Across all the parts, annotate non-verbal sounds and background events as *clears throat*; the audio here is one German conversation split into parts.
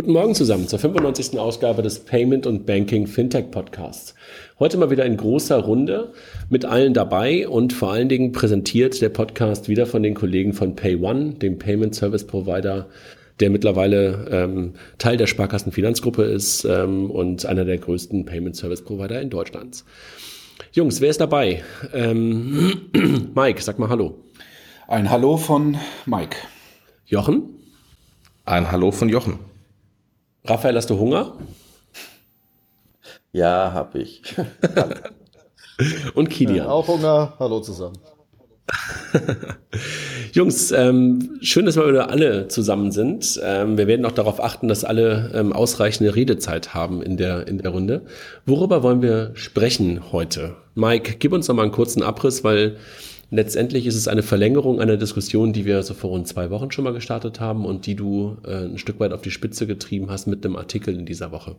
Guten Morgen zusammen zur 95. Ausgabe des Payment und Banking Fintech Podcasts. Heute mal wieder in großer Runde mit allen dabei und vor allen Dingen präsentiert der Podcast wieder von den Kollegen von PayOne, dem Payment Service Provider, der mittlerweile ähm, Teil der Sparkassen Finanzgruppe ist ähm, und einer der größten Payment Service Provider in Deutschland. Jungs, wer ist dabei? Ähm, *clears throat* Mike, sag mal Hallo. Ein Hallo von Mike. Jochen? Ein Hallo von Jochen. Raphael, hast du Hunger? Ja, hab ich. *laughs* Und Kilian. Ja, auch Hunger. Hallo zusammen. *laughs* Jungs, ähm, schön, dass wir wieder alle zusammen sind. Ähm, wir werden auch darauf achten, dass alle ähm, ausreichende Redezeit haben in der, in der Runde. Worüber wollen wir sprechen heute? Mike, gib uns noch mal einen kurzen Abriss, weil letztendlich ist es eine Verlängerung einer Diskussion, die wir so vor rund zwei Wochen schon mal gestartet haben und die du äh, ein Stück weit auf die Spitze getrieben hast mit einem Artikel in dieser Woche.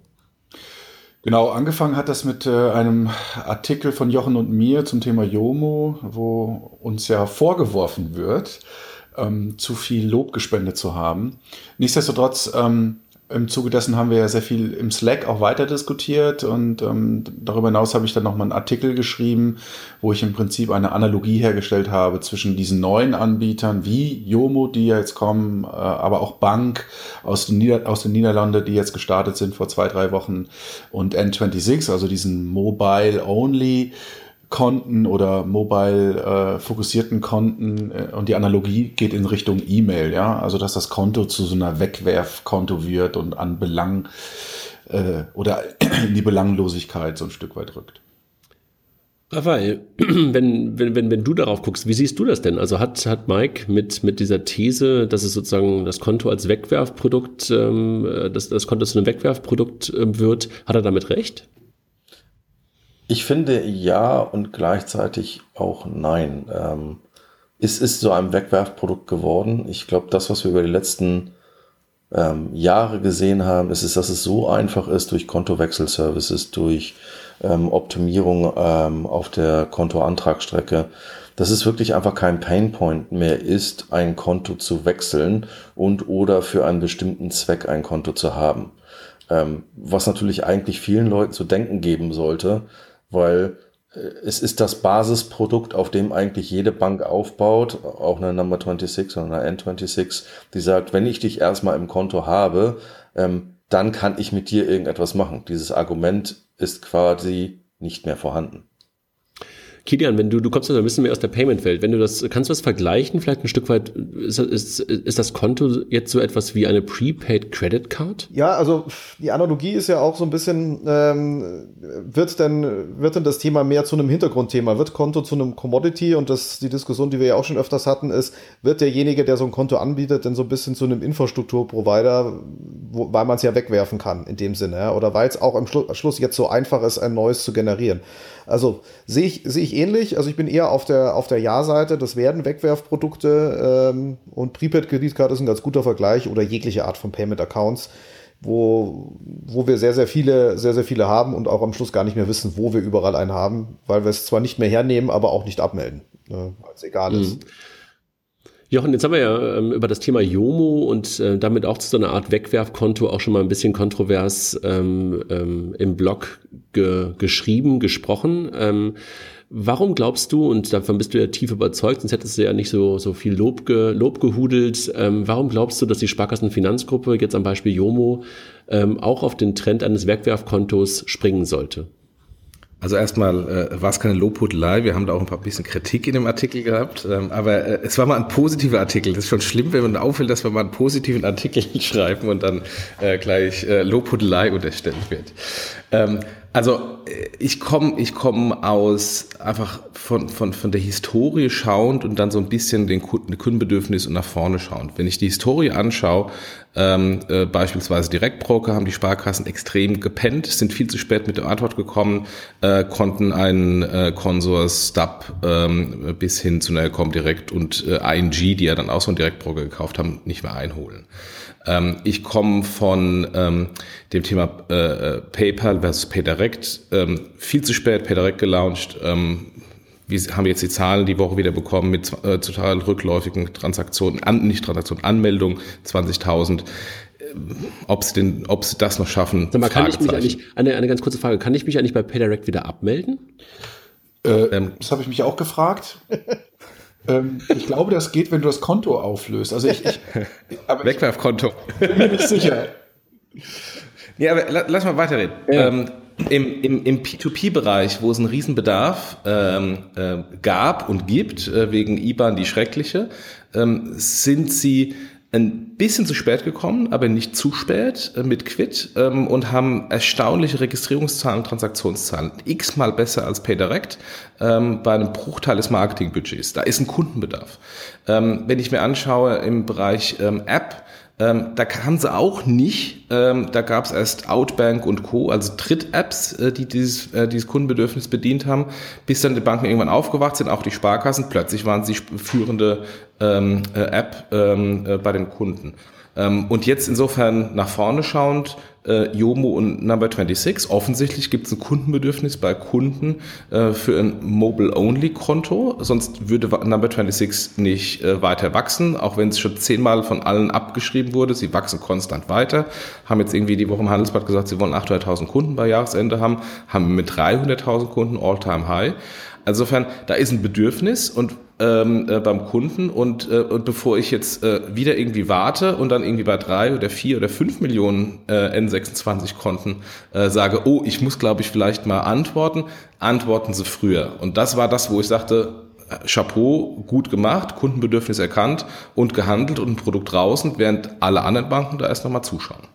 Genau, angefangen hat das mit äh, einem Artikel von Jochen und mir zum Thema Jomo, wo uns ja vorgeworfen wird, ähm, zu viel Lob gespendet zu haben. Nichtsdestotrotz ähm, im Zuge dessen haben wir ja sehr viel im Slack auch weiter diskutiert und ähm, darüber hinaus habe ich dann nochmal einen Artikel geschrieben, wo ich im Prinzip eine Analogie hergestellt habe zwischen diesen neuen Anbietern wie Yomo, die ja jetzt kommen, äh, aber auch Bank aus den, Nieder aus den Niederlanden, die jetzt gestartet sind vor zwei, drei Wochen und N26, also diesen Mobile-Only Konten oder mobile äh, fokussierten Konten äh, und die Analogie geht in Richtung E-Mail, ja, also dass das Konto zu so einer Wegwerfkonto wird und an Belang äh, oder *clears throat* in die Belanglosigkeit so ein Stück weit rückt. Raphael, *clears throat* wenn, wenn, wenn, wenn du darauf guckst, wie siehst du das denn? Also hat, hat Mike mit, mit dieser These, dass es sozusagen das Konto als Wegwerfprodukt, ähm, äh, dass das Konto zu einem Wegwerfprodukt äh, wird, hat er damit recht? Ich finde ja und gleichzeitig auch nein. Ähm, es ist so ein Wegwerfprodukt geworden. Ich glaube, das, was wir über die letzten ähm, Jahre gesehen haben, ist, ist, dass es so einfach ist durch Kontowechselservices, durch ähm, Optimierung ähm, auf der Kontoantragsstrecke, dass es wirklich einfach kein Painpoint mehr ist, ein Konto zu wechseln und oder für einen bestimmten Zweck ein Konto zu haben. Ähm, was natürlich eigentlich vielen Leuten zu denken geben sollte, weil äh, es ist das Basisprodukt, auf dem eigentlich jede Bank aufbaut, auch eine Number 26 oder eine N26, die sagt, wenn ich dich erstmal im Konto habe, ähm, dann kann ich mit dir irgendetwas machen. Dieses Argument ist quasi nicht mehr vorhanden. Kilian, wenn du, du kommst ja ein bisschen mehr aus der Payment-Welt, wenn du das, kannst du das vergleichen, vielleicht ein Stück weit, ist, ist, ist das Konto jetzt so etwas wie eine Prepaid Credit Card? Ja, also die Analogie ist ja auch so ein bisschen, ähm, wird denn, wird denn das Thema mehr zu einem Hintergrundthema? Wird Konto zu einem Commodity? Und das, die Diskussion, die wir ja auch schon öfters hatten, ist, wird derjenige, der so ein Konto anbietet, denn so ein bisschen zu einem Infrastrukturprovider, weil man es ja wegwerfen kann, in dem Sinne, ja? oder weil es auch am Schluss jetzt so einfach ist, ein neues zu generieren. Also sehe ich, sehe ich ähnlich. Also ich bin eher auf der, auf der Ja-Seite. Das werden Wegwerfprodukte ähm, und Prepaid-Kreditkarte ist ein ganz guter Vergleich oder jegliche Art von Payment-Accounts, wo, wo wir sehr, sehr viele, sehr, sehr viele haben und auch am Schluss gar nicht mehr wissen, wo wir überall einen haben, weil wir es zwar nicht mehr hernehmen, aber auch nicht abmelden, ne, weil es egal ist. Mhm. Jochen, jetzt haben wir ja ähm, über das Thema Jomo und äh, damit auch zu so einer Art Wegwerfkonto auch schon mal ein bisschen kontrovers ähm, ähm, im Blog ge geschrieben, gesprochen. Warum glaubst du, und davon bist du ja tief überzeugt, sonst hättest du ja nicht so, so viel Lob, ge, Lob gehudelt, ähm, warum glaubst du, dass die Sparkassenfinanzgruppe jetzt am Beispiel Jomo ähm, auch auf den Trend eines Wegwerfkontos springen sollte? Also erstmal äh, war es keine Lobhudelei, wir haben da auch ein paar bisschen Kritik in dem Artikel gehabt, ähm, aber äh, es war mal ein positiver Artikel. Das ist schon schlimm, wenn man auffällt, dass wir mal einen positiven Artikel *laughs* schreiben und dann äh, gleich äh, Lobhudelei unterstellt wird. Ähm, also äh, ich komme ich komm aus einfach von, von, von der Historie schauend und dann so ein bisschen den Kundenbedürfnis und nach vorne schauend. Wenn ich die Historie anschaue, ähm, äh, beispielsweise Direktbroker haben die Sparkassen extrem gepennt, sind viel zu spät mit der Antwort gekommen, äh, konnten einen äh, Consors, Stub ähm, bis hin zu einer Comdirect und äh, ING, die ja dann auch so einen Direktbroker gekauft haben, nicht mehr einholen. Ähm, ich komme von ähm, dem Thema äh, äh PayPal versus PayDirect. Ähm, viel zu spät PayDirect gelauncht. Ähm, wir haben jetzt die Zahlen die Woche wieder bekommen mit äh, total rückläufigen Transaktionen, an, nicht Transaktionen, Anmeldungen, 20.000. ob sie, den, ob sie das noch schaffen. Sag mal, kann ich mich eigentlich, eine, eine ganz kurze Frage, kann ich mich eigentlich bei PayDirect wieder abmelden? Äh, ähm, das habe ich mich auch gefragt. *laughs* ähm, ich glaube, das geht, wenn du das Konto auflöst. Also ich, ich *laughs* aber Wegwerfkonto. Ich *laughs* bin mir nicht sicher. Ja, aber lass mal weiterreden. Ja. Ähm, im, im, im P2P-Bereich, wo es einen Riesenbedarf ähm, äh, gab und gibt, äh, wegen IBAN die schreckliche, ähm, sind sie ein bisschen zu spät gekommen, aber nicht zu spät äh, mit Quid ähm, und haben erstaunliche Registrierungszahlen, Transaktionszahlen. X-mal besser als PayDirect ähm, bei einem Bruchteil des Marketingbudgets. Da ist ein Kundenbedarf. Ähm, wenn ich mir anschaue im Bereich ähm, App, ähm, da kamen sie auch nicht. Ähm, da gab es erst Outbank und Co., also Dritt-Apps, äh, die dieses, äh, dieses Kundenbedürfnis bedient haben, bis dann die Banken irgendwann aufgewacht sind, auch die Sparkassen. Plötzlich waren sie führende ähm, äh, App ähm, äh, bei den Kunden. Ähm, und jetzt insofern nach vorne schauend, äh, Yomo und Number 26. Offensichtlich gibt es ein Kundenbedürfnis bei Kunden äh, für ein Mobile-Only-Konto. Sonst würde Number 26 nicht äh, weiter wachsen, auch wenn es schon zehnmal von allen abgeschrieben wurde. Sie wachsen konstant weiter. Haben jetzt irgendwie die Woche im Handelsblatt gesagt, sie wollen 800.000 Kunden bei Jahresende haben, haben mit 300.000 Kunden All-Time-High. Insofern, da ist ein Bedürfnis und ähm, äh, beim Kunden und, äh, und bevor ich jetzt äh, wieder irgendwie warte und dann irgendwie bei drei oder vier oder fünf Millionen äh, N26-Konten äh, sage, oh, ich muss, glaube ich, vielleicht mal antworten, antworten Sie früher. Und das war das, wo ich sagte, äh, Chapeau, gut gemacht, Kundenbedürfnis erkannt und gehandelt und ein Produkt draußen, während alle anderen Banken da erst nochmal zuschauen.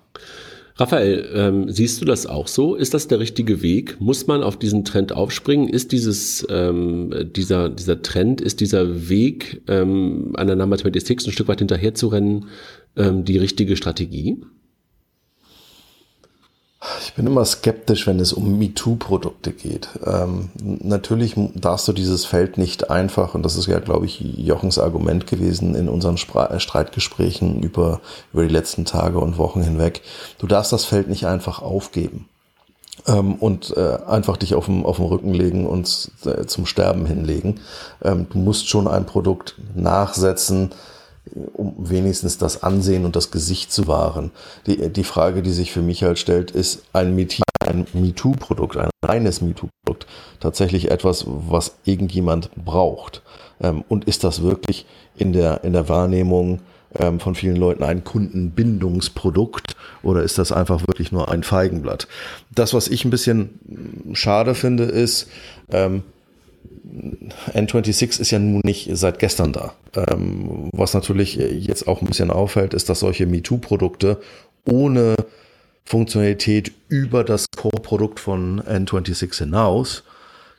Raphael, ähm, siehst du das auch so? Ist das der richtige Weg? Muss man auf diesen Trend aufspringen? Ist dieses, ähm, dieser, dieser Trend, ist dieser Weg ähm, an der Number 26 ein Stück weit hinterher zu rennen, ähm, die richtige Strategie? Ich bin immer skeptisch, wenn es um MeToo-Produkte geht. Ähm, natürlich darfst du dieses Feld nicht einfach, und das ist ja, glaube ich, Jochens Argument gewesen in unseren Spra äh, Streitgesprächen über, über die letzten Tage und Wochen hinweg, du darfst das Feld nicht einfach aufgeben ähm, und äh, einfach dich auf dem, auf dem Rücken legen und äh, zum Sterben hinlegen. Ähm, du musst schon ein Produkt nachsetzen, um wenigstens das Ansehen und das Gesicht zu wahren. Die, die Frage, die sich für mich halt stellt, ist ein MeToo-Produkt, ein reines MeToo-Produkt, tatsächlich etwas, was irgendjemand braucht? Ähm, und ist das wirklich in der, in der Wahrnehmung ähm, von vielen Leuten ein Kundenbindungsprodukt oder ist das einfach wirklich nur ein Feigenblatt? Das, was ich ein bisschen schade finde, ist, ähm, N26 ist ja nun nicht seit gestern da. Ähm, was natürlich jetzt auch ein bisschen auffällt, ist, dass solche MeToo-Produkte ohne Funktionalität über das Core-Produkt von N26 hinaus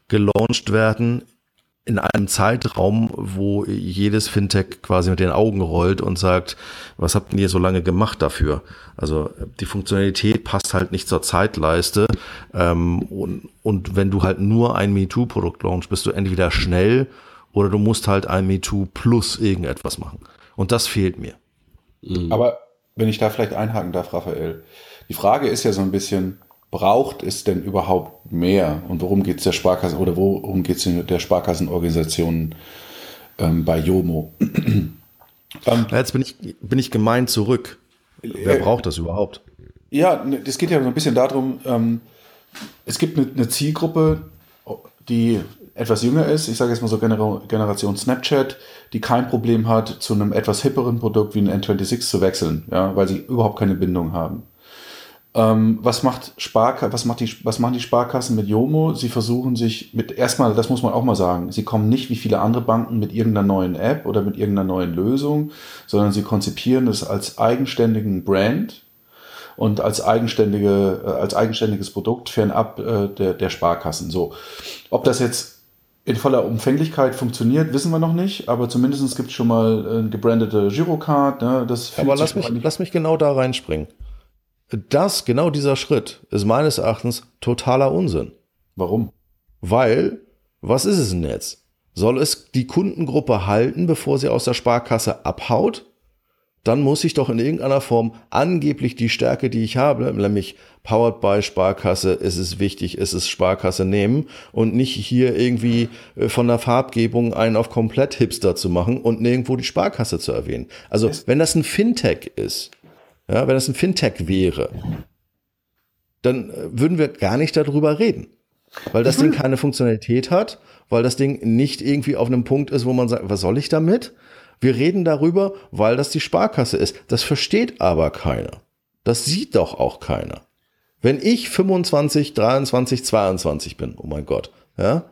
gelauncht werden in einem Zeitraum, wo jedes Fintech quasi mit den Augen rollt und sagt, was habt ihr so lange gemacht dafür? Also die Funktionalität passt halt nicht zur Zeitleiste. Ähm, und, und wenn du halt nur ein MeToo-Produkt launchst, bist du entweder schnell oder du musst halt ein MeToo plus irgendetwas machen. Und das fehlt mir. Aber wenn ich da vielleicht einhaken darf, Raphael, die Frage ist ja so ein bisschen, braucht es denn überhaupt mehr? Und worum geht es der Sparkasse oder worum geht es der Sparkassenorganisation ähm, bei Jomo? *clears throat* ähm, Jetzt bin ich, bin ich gemein zurück. Wer äh, braucht das überhaupt? Ja, es geht ja so ein bisschen darum, ähm, es gibt eine, eine, Zielgruppe, die etwas jünger ist, ich sage jetzt mal so Gener Generation Snapchat, die kein Problem hat, zu einem etwas hipperen Produkt wie ein N26 zu wechseln, ja, weil sie überhaupt keine Bindung haben. Ähm, was macht Sparka was macht die, was machen die Sparkassen mit Yomo? Sie versuchen sich mit, erstmal, das muss man auch mal sagen, sie kommen nicht wie viele andere Banken mit irgendeiner neuen App oder mit irgendeiner neuen Lösung, sondern sie konzipieren es als eigenständigen Brand und als eigenständige, äh, als eigenständiges Produkt fernab äh, der, der Sparkassen. So. Ob das jetzt in voller Umfänglichkeit funktioniert, wissen wir noch nicht, aber zumindest gibt es schon mal eine gebrandete Girocard. Ne, das aber lass mich, lass mich genau da reinspringen. Das, genau dieser Schritt, ist meines Erachtens totaler Unsinn. Warum? Weil, was ist es denn jetzt? Soll es die Kundengruppe halten, bevor sie aus der Sparkasse abhaut? Dann muss ich doch in irgendeiner Form angeblich die Stärke, die ich habe, nämlich powered by Sparkasse, ist es wichtig, ist es Sparkasse nehmen und nicht hier irgendwie äh, von der Farbgebung einen auf komplett Hipster zu machen und nirgendwo die Sparkasse zu erwähnen. Also, wenn das ein Fintech ist, ja, wenn es ein Fintech wäre, dann äh, würden wir gar nicht darüber reden. Weil das Ding keine Funktionalität hat, weil das Ding nicht irgendwie auf einem Punkt ist, wo man sagt, was soll ich damit? Wir reden darüber, weil das die Sparkasse ist. Das versteht aber keiner. Das sieht doch auch keiner. Wenn ich 25, 23, 22 bin, oh mein Gott, ja,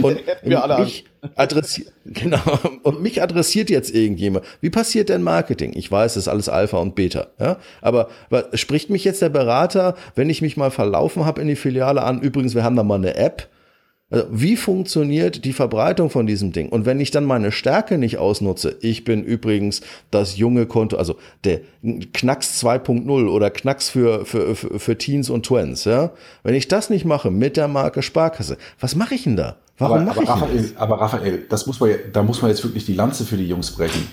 und *laughs* mich, adressiert, genau, und mich adressiert jetzt irgendjemand. Wie passiert denn Marketing? Ich weiß, das ist alles Alpha und Beta. Ja? Aber, aber spricht mich jetzt der Berater, wenn ich mich mal verlaufen habe in die Filiale an, übrigens, wir haben da mal eine App, also wie funktioniert die Verbreitung von diesem Ding? Und wenn ich dann meine Stärke nicht ausnutze, ich bin übrigens das junge Konto, also der Knacks 2.0 oder Knacks für, für, für, für Teens und Twins, ja? Wenn ich das nicht mache mit der Marke Sparkasse, was mache ich denn da? Warum aber, aber, Raphael, aber Raphael, das muss man, da muss man jetzt wirklich die Lanze für die Jungs brechen.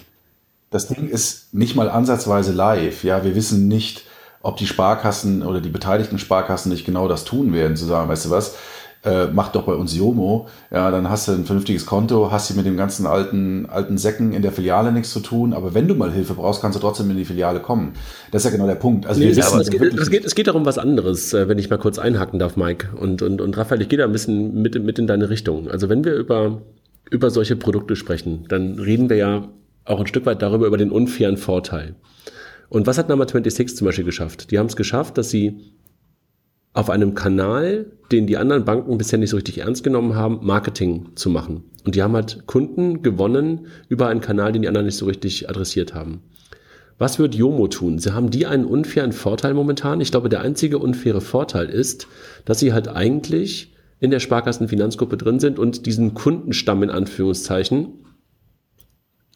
Das Ding ist nicht mal ansatzweise live. Ja, wir wissen nicht, ob die Sparkassen oder die beteiligten Sparkassen nicht genau das tun werden, zu sagen, weißt du was, äh, mach doch bei uns Jomo, ja, dann hast du ein vernünftiges Konto, hast du mit dem ganzen alten, alten Säcken in der Filiale nichts zu tun, aber wenn du mal Hilfe brauchst, kannst du trotzdem in die Filiale kommen. Das ist ja genau der Punkt. Also nee, wir wissen, es, geht, es, geht, es geht darum was anderes, äh, wenn ich mal kurz einhaken darf, Mike. Und, und, und Raphael, ich gehe da ein bisschen mit, mit in deine Richtung. Also wenn wir über, über solche Produkte sprechen, dann reden wir ja auch ein Stück weit darüber, über den unfairen Vorteil. Und was hat Number 26 zum Beispiel geschafft? Die haben es geschafft, dass sie auf einem Kanal, den die anderen Banken bisher nicht so richtig ernst genommen haben, Marketing zu machen. Und die haben halt Kunden gewonnen über einen Kanal, den die anderen nicht so richtig adressiert haben. Was wird Jomo tun? Sie haben die einen unfairen Vorteil momentan. Ich glaube, der einzige unfaire Vorteil ist, dass sie halt eigentlich in der Sparkassenfinanzgruppe drin sind und diesen Kundenstamm in Anführungszeichen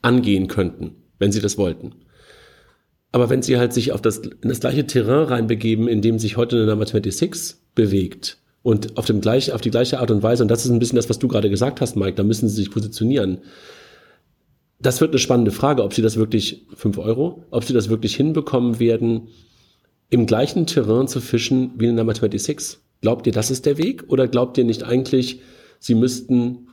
angehen könnten, wenn sie das wollten. Aber wenn sie halt sich auf das, in das gleiche Terrain reinbegeben, in dem sich heute eine Number 26 bewegt und auf, dem gleich, auf die gleiche Art und Weise, und das ist ein bisschen das, was du gerade gesagt hast, Mike, da müssen sie sich positionieren. Das wird eine spannende Frage, ob sie das wirklich, fünf Euro, ob sie das wirklich hinbekommen werden, im gleichen Terrain zu fischen wie eine Number 26. Glaubt ihr, das ist der Weg? Oder glaubt ihr nicht eigentlich, sie müssten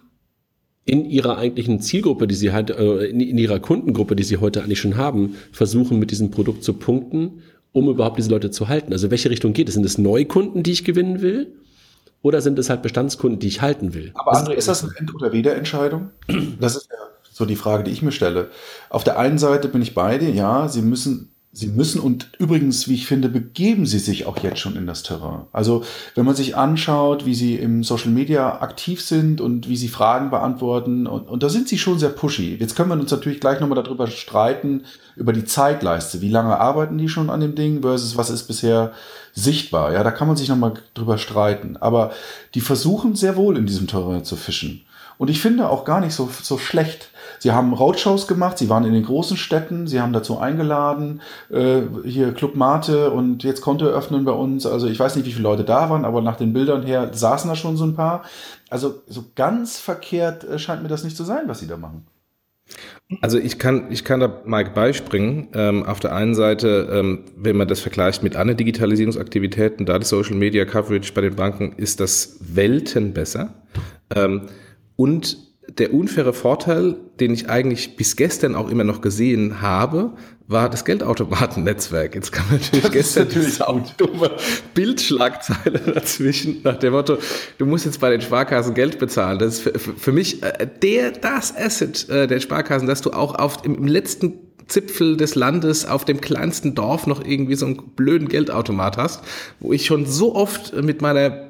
in ihrer eigentlichen Zielgruppe, die sie halt, äh, in, in ihrer Kundengruppe, die sie heute eigentlich schon haben, versuchen mit diesem Produkt zu punkten, um überhaupt diese Leute zu halten. Also welche Richtung geht es? Sind es Neukunden, die ich gewinnen will? Oder sind es halt Bestandskunden, die ich halten will? Aber André, ist das eine End- oder Wiederentscheidung? Das ist ja so die Frage, die ich mir stelle. Auf der einen Seite bin ich bei dir, ja, sie müssen Sie müssen und übrigens, wie ich finde, begeben sie sich auch jetzt schon in das Terrain. Also wenn man sich anschaut, wie sie im Social Media aktiv sind und wie sie Fragen beantworten, und, und da sind sie schon sehr pushy. Jetzt können wir uns natürlich gleich nochmal darüber streiten, über die Zeitleiste. Wie lange arbeiten die schon an dem Ding versus was ist bisher sichtbar? Ja, da kann man sich nochmal drüber streiten. Aber die versuchen sehr wohl in diesem Terrain zu fischen. Und ich finde auch gar nicht so, so schlecht. Sie haben Roadshows gemacht, sie waren in den großen Städten, sie haben dazu eingeladen, äh, hier Club Mate und jetzt Konto öffnen bei uns. Also ich weiß nicht, wie viele Leute da waren, aber nach den Bildern her saßen da schon so ein paar. Also so ganz verkehrt äh, scheint mir das nicht zu sein, was sie da machen. Also ich kann, ich kann da Mike beispringen. Ähm, auf der einen Seite, ähm, wenn man das vergleicht mit anderen Digitalisierungsaktivitäten, da die Social Media Coverage bei den Banken, ist das Welten besser. Ähm, und der unfaire Vorteil, den ich eigentlich bis gestern auch immer noch gesehen habe, war das Geldautomatennetzwerk. Jetzt kam natürlich das gestern natürlich auch *laughs* dumme Bildschlagzeile dazwischen nach dem Motto, du musst jetzt bei den Sparkassen Geld bezahlen. Das ist für, für mich äh, der das Asset äh, der Sparkassen, dass du auch auf im letzten Zipfel des Landes auf dem kleinsten Dorf noch irgendwie so einen blöden Geldautomat hast, wo ich schon so oft mit meiner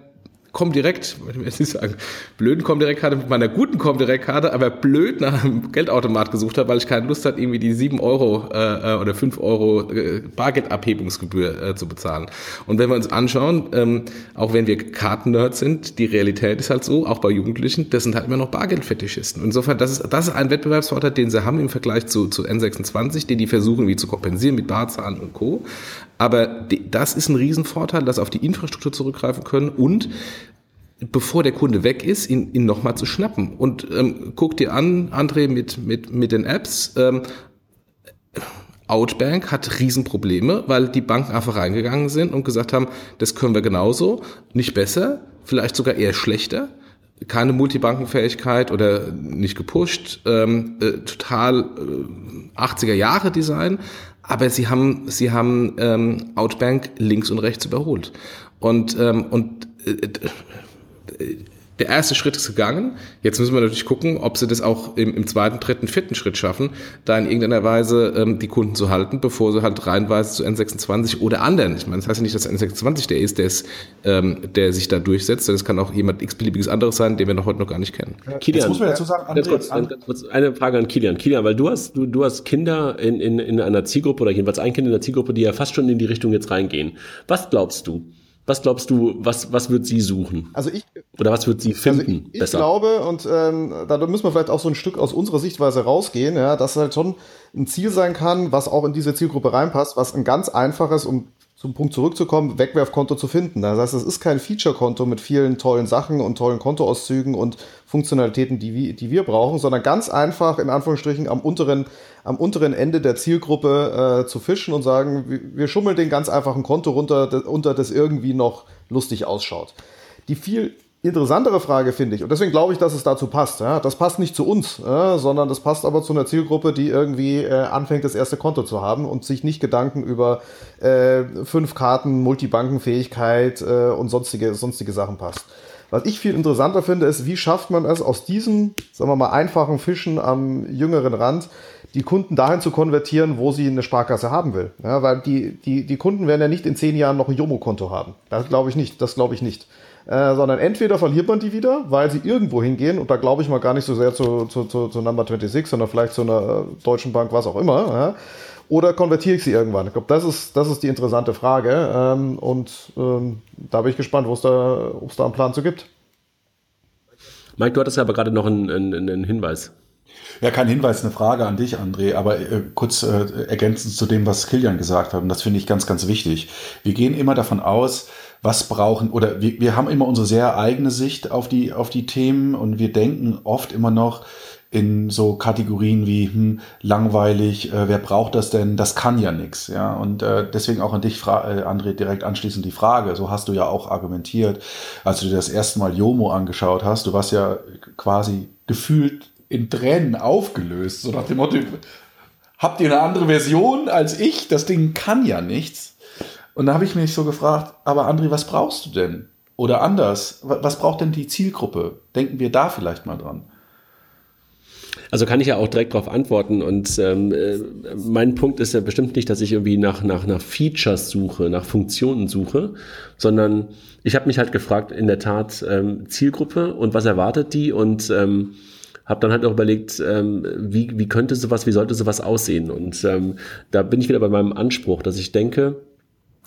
Comdirect, ich will jetzt nicht sagen, blöden Comdirect-Karte mit meiner guten Comdirect-Karte, aber blöd nach einem Geldautomat gesucht habe, weil ich keine Lust hatte, irgendwie die 7 Euro äh, oder 5 Euro äh, Bargeldabhebungsgebühr äh, zu bezahlen. Und wenn wir uns anschauen, ähm, auch wenn wir Kartennerds sind, die Realität ist halt so, auch bei Jugendlichen, das sind halt immer noch Bargeldfetischisten. Insofern, das ist, das ist ein Wettbewerbsvorteil, den sie haben im Vergleich zu, zu N26, den die versuchen, wie zu kompensieren mit Barzahlen und Co. Aber das ist ein Riesenvorteil, dass auf die Infrastruktur zurückgreifen können und bevor der Kunde weg ist, ihn, ihn nochmal zu schnappen. Und ähm, guck dir an, André, mit, mit, mit den Apps, ähm, Outbank hat Riesenprobleme, weil die Banken einfach reingegangen sind und gesagt haben, das können wir genauso, nicht besser, vielleicht sogar eher schlechter, keine Multibankenfähigkeit oder nicht gepusht, ähm, äh, total äh, 80er Jahre Design, aber sie haben, sie haben ähm, Outbank links und rechts überholt. Und, ähm, und äh, äh der erste Schritt ist gegangen. Jetzt müssen wir natürlich gucken, ob sie das auch im, im zweiten, dritten, vierten Schritt schaffen, da in irgendeiner Weise ähm, die Kunden zu halten, bevor sie halt reinweisen zu N26 oder anderen. Ich meine, das heißt ja nicht, dass N26 der ist, der, ist, ähm, der sich da durchsetzt. Das kann auch jemand x-beliebiges anderes sein, den wir noch heute noch gar nicht kennen. Kilian, muss man dazu sagen, André, kurz, kurz eine Frage an Kilian. Kilian, weil du hast, du, du hast Kinder in, in, in einer Zielgruppe oder jedenfalls ein Kind in der Zielgruppe, die ja fast schon in die Richtung jetzt reingehen. Was glaubst du? Was glaubst du, was, was wird sie suchen? Also ich. Oder was wird sie also finden? Also ich, ich glaube, und ähm, da müssen wir vielleicht auch so ein Stück aus unserer Sichtweise rausgehen, ja, dass halt schon ein Ziel sein kann, was auch in diese Zielgruppe reinpasst, was ein ganz einfaches, um zum Punkt zurückzukommen, Wegwerfkonto zu finden. Das heißt, es ist kein Feature-Konto mit vielen tollen Sachen und tollen Kontoauszügen und Funktionalitäten, die wir, die wir brauchen, sondern ganz einfach in Anführungsstrichen am unteren, am unteren Ende der Zielgruppe äh, zu fischen und sagen, wir, schummeln den ganz einfachen Konto runter, unter das irgendwie noch lustig ausschaut. Die viel interessantere Frage finde ich, und deswegen glaube ich, dass es dazu passt. Ja? Das passt nicht zu uns, ja? sondern das passt aber zu einer Zielgruppe, die irgendwie äh, anfängt, das erste Konto zu haben und sich nicht Gedanken über äh, fünf Karten, Multibankenfähigkeit äh, und sonstige, sonstige Sachen passt. Was ich viel interessanter finde, ist, wie schafft man es aus diesem, sagen wir mal, einfachen Fischen am jüngeren Rand, die Kunden dahin zu konvertieren, wo sie eine Sparkasse haben will. Ja, weil die, die, die Kunden werden ja nicht in zehn Jahren noch ein Jomo-Konto haben. Das glaube ich nicht. Das glaube ich nicht. Äh, sondern entweder verliert man die wieder, weil sie irgendwo hingehen, und da glaube ich mal gar nicht so sehr zu, zu, zu, zu Number 26, sondern vielleicht zu einer äh, deutschen Bank, was auch immer, ja, oder konvertiere ich sie irgendwann? Ich glaube, das ist, das ist die interessante Frage. Ähm, und ähm, da bin ich gespannt, wo es da, da einen Plan zu gibt. Mike, du hattest ja aber gerade noch einen, einen, einen Hinweis. Ja, kein Hinweis, eine Frage an dich, André, aber äh, kurz äh, ergänzend zu dem, was Kilian gesagt hat, und das finde ich ganz, ganz wichtig. Wir gehen immer davon aus, was brauchen, oder wir, wir haben immer unsere sehr eigene Sicht auf die, auf die Themen und wir denken oft immer noch in so Kategorien wie hm, langweilig, äh, wer braucht das denn? Das kann ja nix, ja. Und äh, deswegen auch an dich, Fra äh, André, direkt anschließend die Frage. So hast du ja auch argumentiert, als du dir das erste Mal Jomo angeschaut hast. Du warst ja quasi gefühlt in Tränen aufgelöst, so nach dem Motto, habt ihr eine andere Version als ich? Das Ding kann ja nichts. Und da habe ich mich so gefragt, aber André, was brauchst du denn? Oder anders, was braucht denn die Zielgruppe? Denken wir da vielleicht mal dran. Also kann ich ja auch direkt darauf antworten. Und ähm, äh, mein Punkt ist ja bestimmt nicht, dass ich irgendwie nach, nach, nach Features suche, nach Funktionen suche, sondern ich habe mich halt gefragt, in der Tat ähm, Zielgruppe und was erwartet die und ähm, habe dann halt auch überlegt, ähm, wie, wie könnte sowas, wie sollte sowas aussehen? Und ähm, da bin ich wieder bei meinem Anspruch, dass ich denke,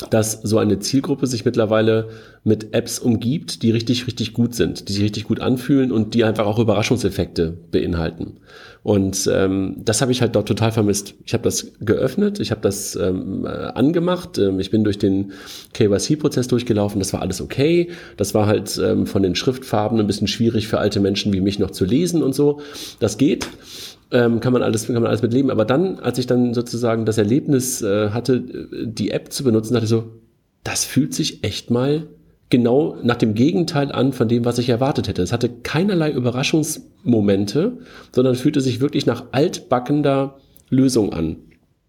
dass so eine Zielgruppe sich mittlerweile mit Apps umgibt, die richtig, richtig gut sind, die sich richtig gut anfühlen und die einfach auch Überraschungseffekte beinhalten. Und ähm, das habe ich halt dort total vermisst. Ich habe das geöffnet, ich habe das ähm, äh, angemacht, ähm, ich bin durch den KYC-Prozess durchgelaufen, das war alles okay. Das war halt ähm, von den Schriftfarben ein bisschen schwierig für alte Menschen wie mich noch zu lesen und so. Das geht ähm, kann man alles, kann man alles mit leben. Aber dann, als ich dann sozusagen das Erlebnis äh, hatte, die App zu benutzen, dachte ich so, das fühlt sich echt mal genau nach dem Gegenteil an von dem, was ich erwartet hätte. Es hatte keinerlei Überraschungsmomente, sondern fühlte sich wirklich nach altbackender Lösung an.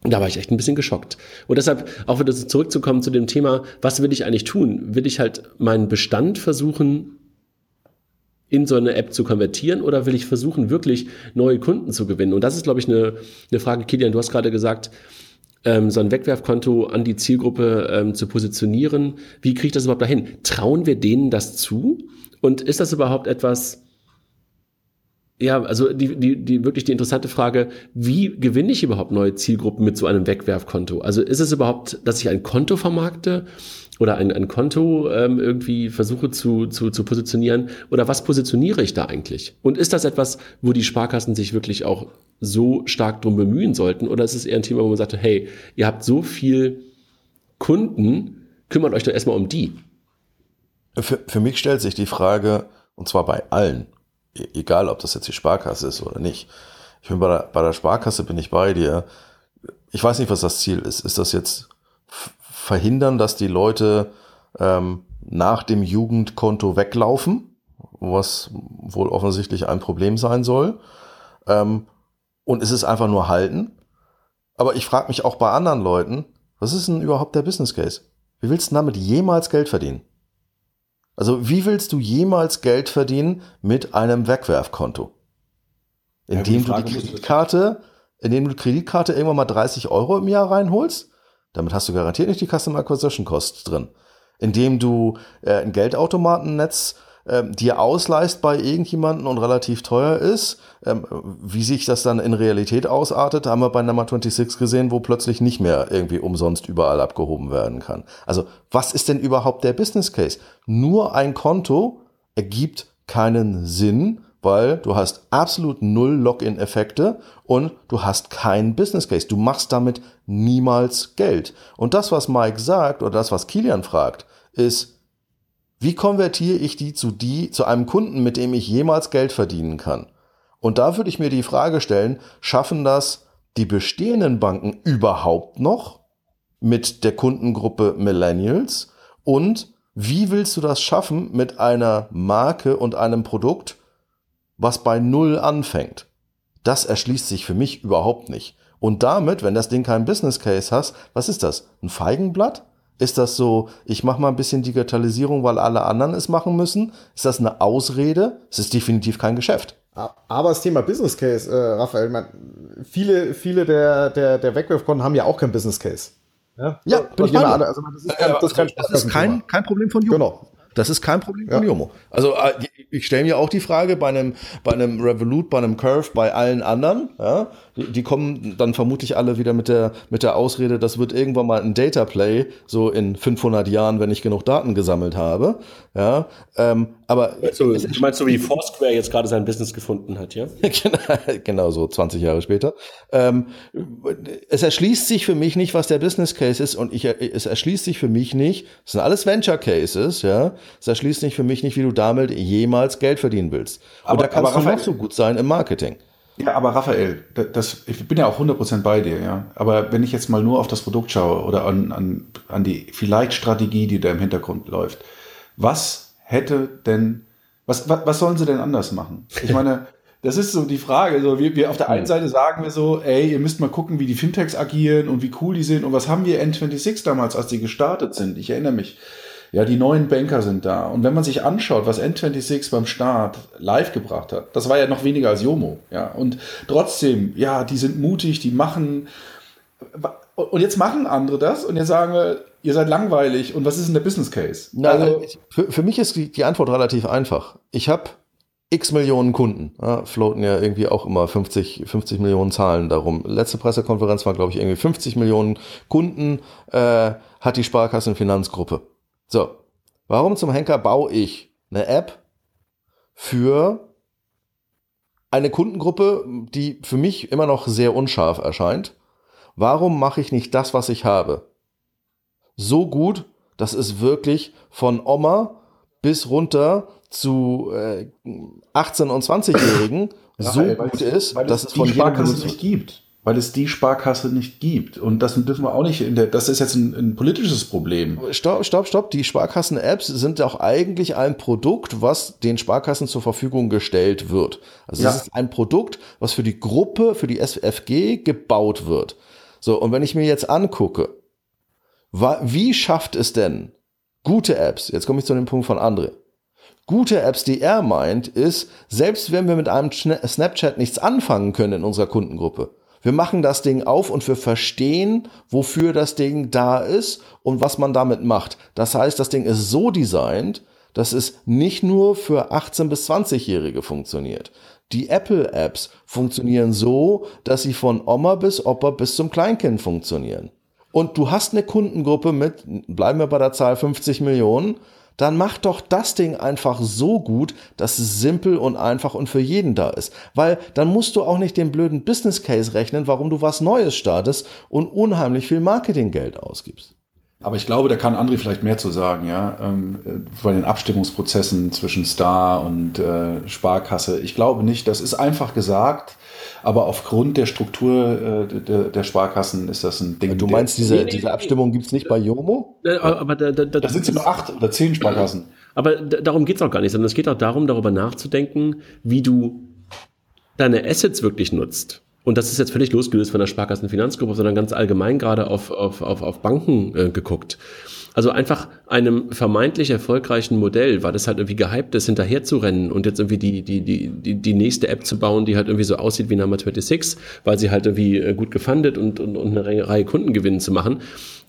Da war ich echt ein bisschen geschockt. Und deshalb, auch wieder zurückzukommen zu dem Thema, was will ich eigentlich tun? Will ich halt meinen Bestand versuchen in so eine App zu konvertieren oder will ich versuchen, wirklich neue Kunden zu gewinnen? Und das ist, glaube ich, eine, eine Frage, Kilian, du hast gerade gesagt, ähm, so ein Wegwerfkonto an die Zielgruppe ähm, zu positionieren. Wie kriege ich das überhaupt dahin? Trauen wir denen das zu? Und ist das überhaupt etwas, ja, also die, die, die wirklich die interessante Frage, wie gewinne ich überhaupt neue Zielgruppen mit so einem Wegwerfkonto? Also ist es überhaupt, dass ich ein Konto vermarkte oder ein, ein Konto ähm, irgendwie versuche zu, zu, zu positionieren? Oder was positioniere ich da eigentlich? Und ist das etwas, wo die Sparkassen sich wirklich auch so stark drum bemühen sollten? Oder ist es eher ein Thema, wo man sagt, hey, ihr habt so viel Kunden, kümmert euch doch erstmal um die? Für, für mich stellt sich die Frage, und zwar bei allen, e, egal ob das jetzt die Sparkasse ist oder nicht. Ich bin bei der, bei der Sparkasse bin ich bei dir. Ich weiß nicht, was das Ziel ist. Ist das jetzt verhindern, dass die Leute ähm, nach dem Jugendkonto weglaufen, was wohl offensichtlich ein Problem sein soll. Ähm, und ist es einfach nur halten? Aber ich frage mich auch bei anderen Leuten, was ist denn überhaupt der Business Case? Wie willst du damit jemals Geld verdienen? Also wie willst du jemals Geld verdienen mit einem Wegwerfkonto? Indem ja, du die Kreditkarte, indem du die Kreditkarte irgendwann mal 30 Euro im Jahr reinholst? Damit hast du garantiert nicht die Customer Acquisition Cost drin. Indem du äh, ein Geldautomatennetz ähm, dir ausleist bei irgendjemanden und relativ teuer ist. Ähm, wie sich das dann in Realität ausartet, haben wir bei Number 26 gesehen, wo plötzlich nicht mehr irgendwie umsonst überall abgehoben werden kann. Also was ist denn überhaupt der Business Case? Nur ein Konto ergibt keinen Sinn, weil du hast absolut null Login-Effekte und du hast keinen Business Case. Du machst damit niemals Geld. Und das, was Mike sagt oder das, was Kilian fragt, ist, wie konvertiere ich die zu die, zu einem Kunden, mit dem ich jemals Geld verdienen kann? Und da würde ich mir die Frage stellen, schaffen das die bestehenden Banken überhaupt noch mit der Kundengruppe Millennials? Und wie willst du das schaffen mit einer Marke und einem Produkt, was bei Null anfängt? Das erschließt sich für mich überhaupt nicht. Und damit, wenn das Ding kein Business Case hast, was ist das? Ein Feigenblatt? Ist das so, ich mache mal ein bisschen Digitalisierung, weil alle anderen es machen müssen? Ist das eine Ausrede? Es ist definitiv kein Geschäft. Aber das Thema Business Case, äh, Raphael, man, viele, viele der, der, der Wegwerfkonten haben ja auch kein Business Case. Ja, ja bin ich alle, also das ist kein, das ist kein, das ist kein, kein Problem von Jugend. Genau. Das ist kein Problem von ja. Jomo. Also äh, ich stelle mir auch die Frage bei einem, bei einem Revolut, bei einem Curve, bei allen anderen, ja, die, kommen dann vermutlich alle wieder mit der, mit der Ausrede, das wird irgendwann mal ein Data Play, so in 500 Jahren, wenn ich genug Daten gesammelt habe. Ja, ähm, aber also, du meinst so wie Foursquare jetzt gerade sein Business gefunden hat, ja? *laughs* genau, genau so 20 Jahre später. Ähm, es erschließt sich für mich nicht, was der Business Case ist und ich, es erschließt sich für mich nicht, es sind alles Venture Cases, ja, es erschließt sich für mich nicht, wie du damit jemals Geld verdienen willst. Und aber, da kannst du Raphael, noch so gut sein im Marketing. Ja, aber Raphael, das, ich bin ja auch 100% bei dir, ja. Aber wenn ich jetzt mal nur auf das Produkt schaue oder an, an, an die vielleicht Strategie, die da im Hintergrund läuft, was hätte denn, was, was, was sollen sie denn anders machen? Ich meine, *laughs* das ist so die Frage. Also wir, wir auf der einen Seite sagen wir so, ey, ihr müsst mal gucken, wie die Fintechs agieren und wie cool die sind und was haben wir N26 damals, als die gestartet sind. Ich erinnere mich. Ja, die neuen Banker sind da. Und wenn man sich anschaut, was N26 beim Start live gebracht hat, das war ja noch weniger als Jomo. Ja, und trotzdem, ja, die sind mutig, die machen. Und jetzt machen andere das und jetzt sagen wir, ihr seid langweilig und was ist denn der Business Case? Na, also, für, für mich ist die Antwort relativ einfach. Ich habe x Millionen Kunden. Ja, floaten ja irgendwie auch immer 50, 50 Millionen Zahlen darum. Letzte Pressekonferenz war, glaube ich, irgendwie 50 Millionen Kunden äh, hat die Sparkassenfinanzgruppe. So, warum zum Henker baue ich eine App für eine Kundengruppe, die für mich immer noch sehr unscharf erscheint? Warum mache ich nicht das, was ich habe? So gut, dass es wirklich von Oma bis runter zu äh, 18- und 20-Jährigen so ey, gut ist, dass es, es von jedem nicht gibt weil es die Sparkasse nicht gibt. Und das dürfen wir auch nicht in der, das ist jetzt ein, ein politisches Problem. Stopp, stopp, stopp. Die Sparkassen-Apps sind auch eigentlich ein Produkt, was den Sparkassen zur Verfügung gestellt wird. Also ja. es ist ein Produkt, was für die Gruppe, für die SFG gebaut wird. So, und wenn ich mir jetzt angucke, wie schafft es denn gute Apps, jetzt komme ich zu dem Punkt von André, Gute Apps, die er meint, ist, selbst wenn wir mit einem Snapchat nichts anfangen können in unserer Kundengruppe, wir machen das Ding auf und wir verstehen, wofür das Ding da ist und was man damit macht. Das heißt, das Ding ist so designt, dass es nicht nur für 18 bis 20-Jährige funktioniert. Die Apple-Apps funktionieren so, dass sie von Oma bis Opa bis zum Kleinkind funktionieren. Und du hast eine Kundengruppe mit, bleiben wir bei der Zahl 50 Millionen, dann mach doch das Ding einfach so gut, dass es simpel und einfach und für jeden da ist. Weil dann musst du auch nicht den blöden Business Case rechnen, warum du was Neues startest und unheimlich viel Marketinggeld ausgibst. Aber ich glaube, da kann André vielleicht mehr zu sagen, ja, ähm, bei den Abstimmungsprozessen zwischen Star und äh, Sparkasse. Ich glaube nicht, das ist einfach gesagt. Aber aufgrund der Struktur äh, der, der, Sparkassen ist das ein Ding. Du meinst, diese, nee, nee, diese Abstimmung gibt es nicht bei Jomo? Aber da, da, da, da sind es nur acht oder zehn Sparkassen. Aber darum geht es auch gar nicht, sondern es geht auch darum, darüber nachzudenken, wie du deine Assets wirklich nutzt. Und das ist jetzt völlig losgelöst von der Sparkassenfinanzgruppe, sondern ganz allgemein gerade auf, auf, auf, auf Banken äh, geguckt. Also einfach einem vermeintlich erfolgreichen Modell, weil das halt irgendwie gehypt ist, hinterher zu rennen und jetzt irgendwie die, die, die, die, die nächste App zu bauen, die halt irgendwie so aussieht wie Number 26, weil sie halt irgendwie äh, gut gefundet und, und, und eine Reihe Kundengewinnen zu machen,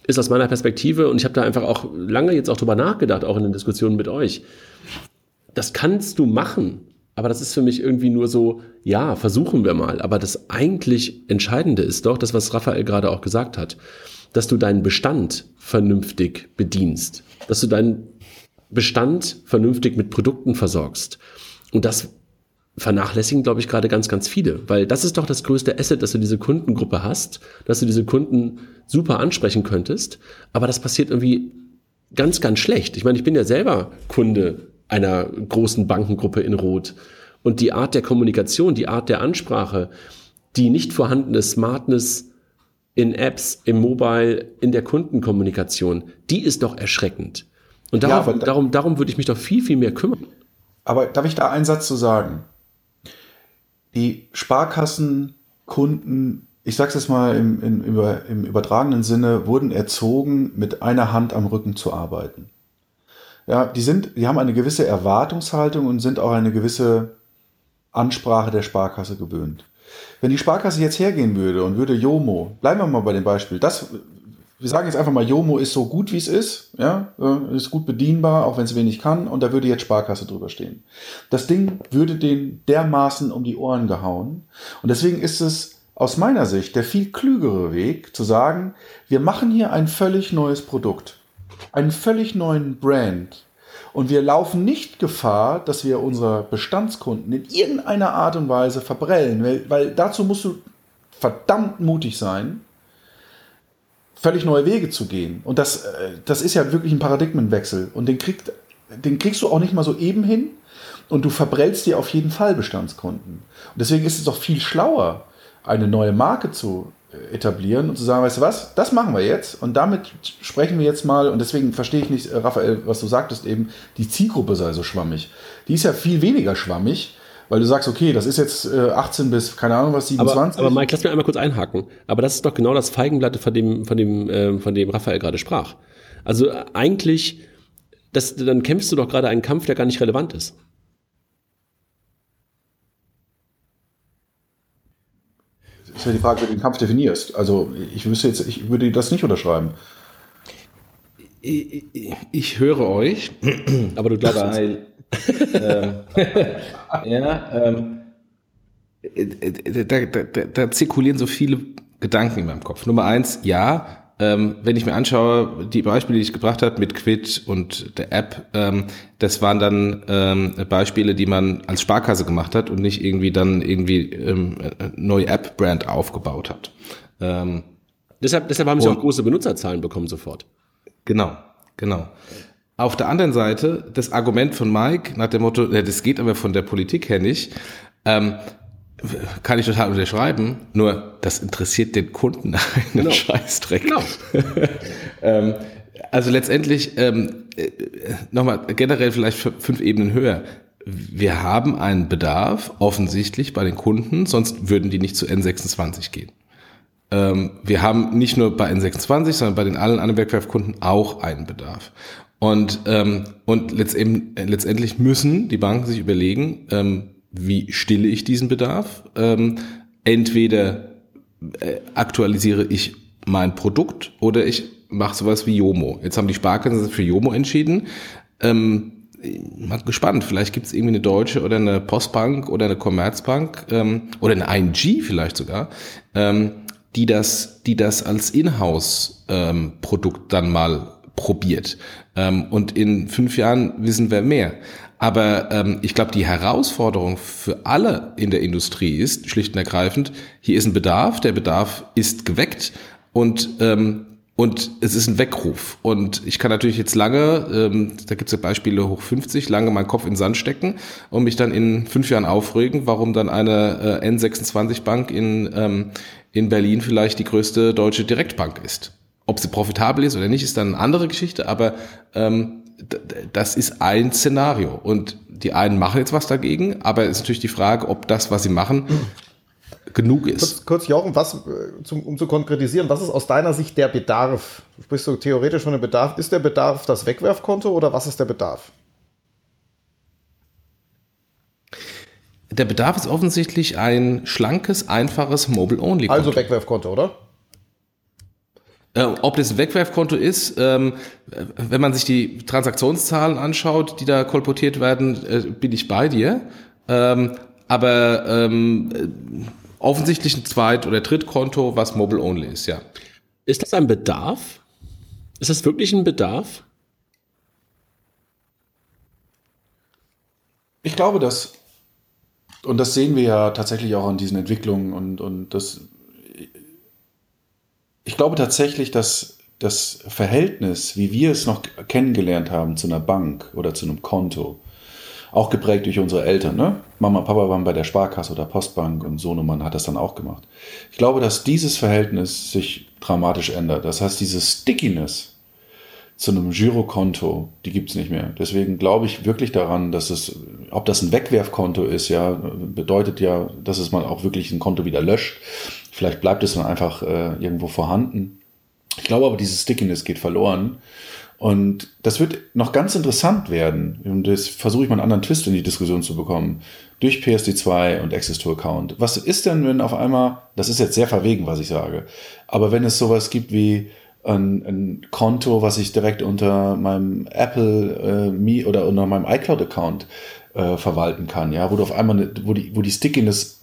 ist aus meiner Perspektive, und ich habe da einfach auch lange jetzt auch drüber nachgedacht, auch in den Diskussionen mit euch, das kannst du machen, aber das ist für mich irgendwie nur so, ja, versuchen wir mal. Aber das eigentlich Entscheidende ist doch, das, was Raphael gerade auch gesagt hat, dass du deinen Bestand vernünftig bedienst, dass du deinen Bestand vernünftig mit Produkten versorgst. Und das vernachlässigen, glaube ich, gerade ganz, ganz viele, weil das ist doch das größte Asset, dass du diese Kundengruppe hast, dass du diese Kunden super ansprechen könntest, aber das passiert irgendwie ganz, ganz schlecht. Ich meine, ich bin ja selber Kunde einer großen Bankengruppe in Rot und die Art der Kommunikation, die Art der Ansprache, die nicht vorhandene Smartness in Apps, im Mobile, in der Kundenkommunikation, die ist doch erschreckend. Und darum, ja, darum, darum würde ich mich doch viel, viel mehr kümmern. Aber darf ich da einen Satz zu sagen? Die Sparkassenkunden, ich sage es jetzt mal im, im, im übertragenen Sinne, wurden erzogen, mit einer Hand am Rücken zu arbeiten. Ja, die sind, die haben eine gewisse Erwartungshaltung und sind auch eine gewisse Ansprache der Sparkasse gewöhnt. Wenn die Sparkasse jetzt hergehen würde und würde Jomo, bleiben wir mal bei dem Beispiel, das, wir sagen jetzt einfach mal, Jomo ist so gut wie es ist, ja, äh, ist gut bedienbar, auch wenn es wenig kann, und da würde jetzt Sparkasse drüber stehen. Das Ding würde den dermaßen um die Ohren gehauen. Und deswegen ist es aus meiner Sicht der viel klügere Weg zu sagen, wir machen hier ein völlig neues Produkt, einen völlig neuen Brand, und wir laufen nicht Gefahr, dass wir unsere Bestandskunden in irgendeiner Art und Weise verbrellen, weil, weil dazu musst du verdammt mutig sein, völlig neue Wege zu gehen. Und das, äh, das ist ja wirklich ein Paradigmenwechsel. Und den, kriegt, den kriegst du auch nicht mal so eben hin. Und du verbrellst dir auf jeden Fall Bestandskunden. Und deswegen ist es doch viel schlauer, eine neue Marke zu etablieren und zu sagen, weißt du was, das machen wir jetzt und damit sprechen wir jetzt mal und deswegen verstehe ich nicht, äh, Raphael, was du sagtest eben, die Zielgruppe sei so schwammig. Die ist ja viel weniger schwammig, weil du sagst, okay, das ist jetzt 18 äh, bis, keine Ahnung was, 27. Aber, aber Mike, lass mich einmal kurz einhaken. Aber das ist doch genau das Feigenblatt, von dem, von dem, äh, von dem Raphael gerade sprach. Also eigentlich, das, dann kämpfst du doch gerade einen Kampf, der gar nicht relevant ist. Ist ja die Frage, wie du den Kampf definierst. Also ich wüsste jetzt, ich würde das nicht unterschreiben. Ich, ich höre euch, aber du glaubst weil, ähm, *laughs* ja, ähm, da, da, da zirkulieren so viele Gedanken in meinem Kopf. Nummer eins, ja, ähm, wenn ich mir anschaue, die Beispiele, die ich gebracht habe mit Quid und der App, ähm, das waren dann ähm, Beispiele, die man als Sparkasse gemacht hat und nicht irgendwie dann irgendwie ähm, neue App-Brand aufgebaut hat. Ähm, deshalb, deshalb haben sie auch große Benutzerzahlen bekommen sofort. Genau, genau. Auf der anderen Seite das Argument von Mike nach dem Motto, ja, das geht aber von der Politik her nicht. Kann ich total unterschreiben, nur das interessiert den Kunden *laughs* einen genau. Scheißdreck. Genau. *laughs* ähm, also letztendlich, ähm, äh, nochmal generell vielleicht fünf Ebenen höher. Wir haben einen Bedarf offensichtlich bei den Kunden, sonst würden die nicht zu N26 gehen. Ähm, wir haben nicht nur bei N26, sondern bei den allen anderen Wegwerfkunden auch einen Bedarf. Und, ähm, und letztendlich müssen die Banken sich überlegen, ähm, wie stille ich diesen Bedarf? Ähm, entweder äh, aktualisiere ich mein Produkt oder ich mache sowas wie Jomo. Jetzt haben die Sparkassen für Jomo entschieden. Ähm, mal gespannt, vielleicht gibt es irgendwie eine Deutsche oder eine Postbank oder eine Commerzbank ähm, oder eine ING vielleicht sogar, ähm, die das, die das als Inhouse-Produkt ähm, dann mal probiert. Ähm, und in fünf Jahren wissen wir mehr. Aber ähm, ich glaube, die Herausforderung für alle in der Industrie ist schlicht und ergreifend, hier ist ein Bedarf, der Bedarf ist geweckt und ähm, und es ist ein Weckruf. Und ich kann natürlich jetzt lange, ähm, da gibt es ja Beispiele hoch 50, lange meinen Kopf in den Sand stecken und mich dann in fünf Jahren aufregen, warum dann eine äh, N26-Bank in, ähm, in Berlin vielleicht die größte deutsche Direktbank ist. Ob sie profitabel ist oder nicht, ist dann eine andere Geschichte, aber ähm, das ist ein Szenario. Und die einen machen jetzt was dagegen, aber es ist natürlich die Frage, ob das, was sie machen, genug ist. Kurz, kurz Jochen, was, äh, zum, um zu konkretisieren, was ist aus deiner Sicht der Bedarf? Sprichst du theoretisch von dem Bedarf? Ist der Bedarf das Wegwerfkonto oder was ist der Bedarf? Der Bedarf ist offensichtlich ein schlankes, einfaches Mobile-Only-Konto. Also Wegwerfkonto, oder? Äh, ob das ein Wegwerfkonto ist, ähm, wenn man sich die Transaktionszahlen anschaut, die da kolportiert werden, äh, bin ich bei dir. Ähm, aber ähm, äh, offensichtlich ein Zweit- oder Drittkonto, was Mobile-Only ist, ja. Ist das ein Bedarf? Ist das wirklich ein Bedarf? Ich glaube, dass, und das sehen wir ja tatsächlich auch an diesen Entwicklungen und, und das, ich glaube tatsächlich, dass das Verhältnis, wie wir es noch kennengelernt haben zu einer Bank oder zu einem Konto, auch geprägt durch unsere Eltern. Ne? Mama und Papa waren bei der Sparkasse oder Postbank und Sohnemann hat das dann auch gemacht. Ich glaube, dass dieses Verhältnis sich dramatisch ändert. Das heißt, diese Stickiness zu einem Girokonto, die gibt es nicht mehr. Deswegen glaube ich wirklich daran, dass es, ob das ein Wegwerfkonto ist, ja, bedeutet ja, dass es mal auch wirklich ein Konto wieder löscht. Vielleicht bleibt es dann einfach äh, irgendwo vorhanden. Ich glaube aber, diese Stickiness geht verloren. Und das wird noch ganz interessant werden. Und das versuche ich mal einen anderen Twist in die Diskussion zu bekommen. Durch PSD2 und Access to Account. Was ist denn, wenn auf einmal, das ist jetzt sehr verwegen, was ich sage, aber wenn es sowas gibt wie ein, ein Konto, was ich direkt unter meinem Apple äh, Me oder unter meinem iCloud-Account äh, verwalten kann, ja, wo du auf einmal, eine, wo die, wo die Stickiness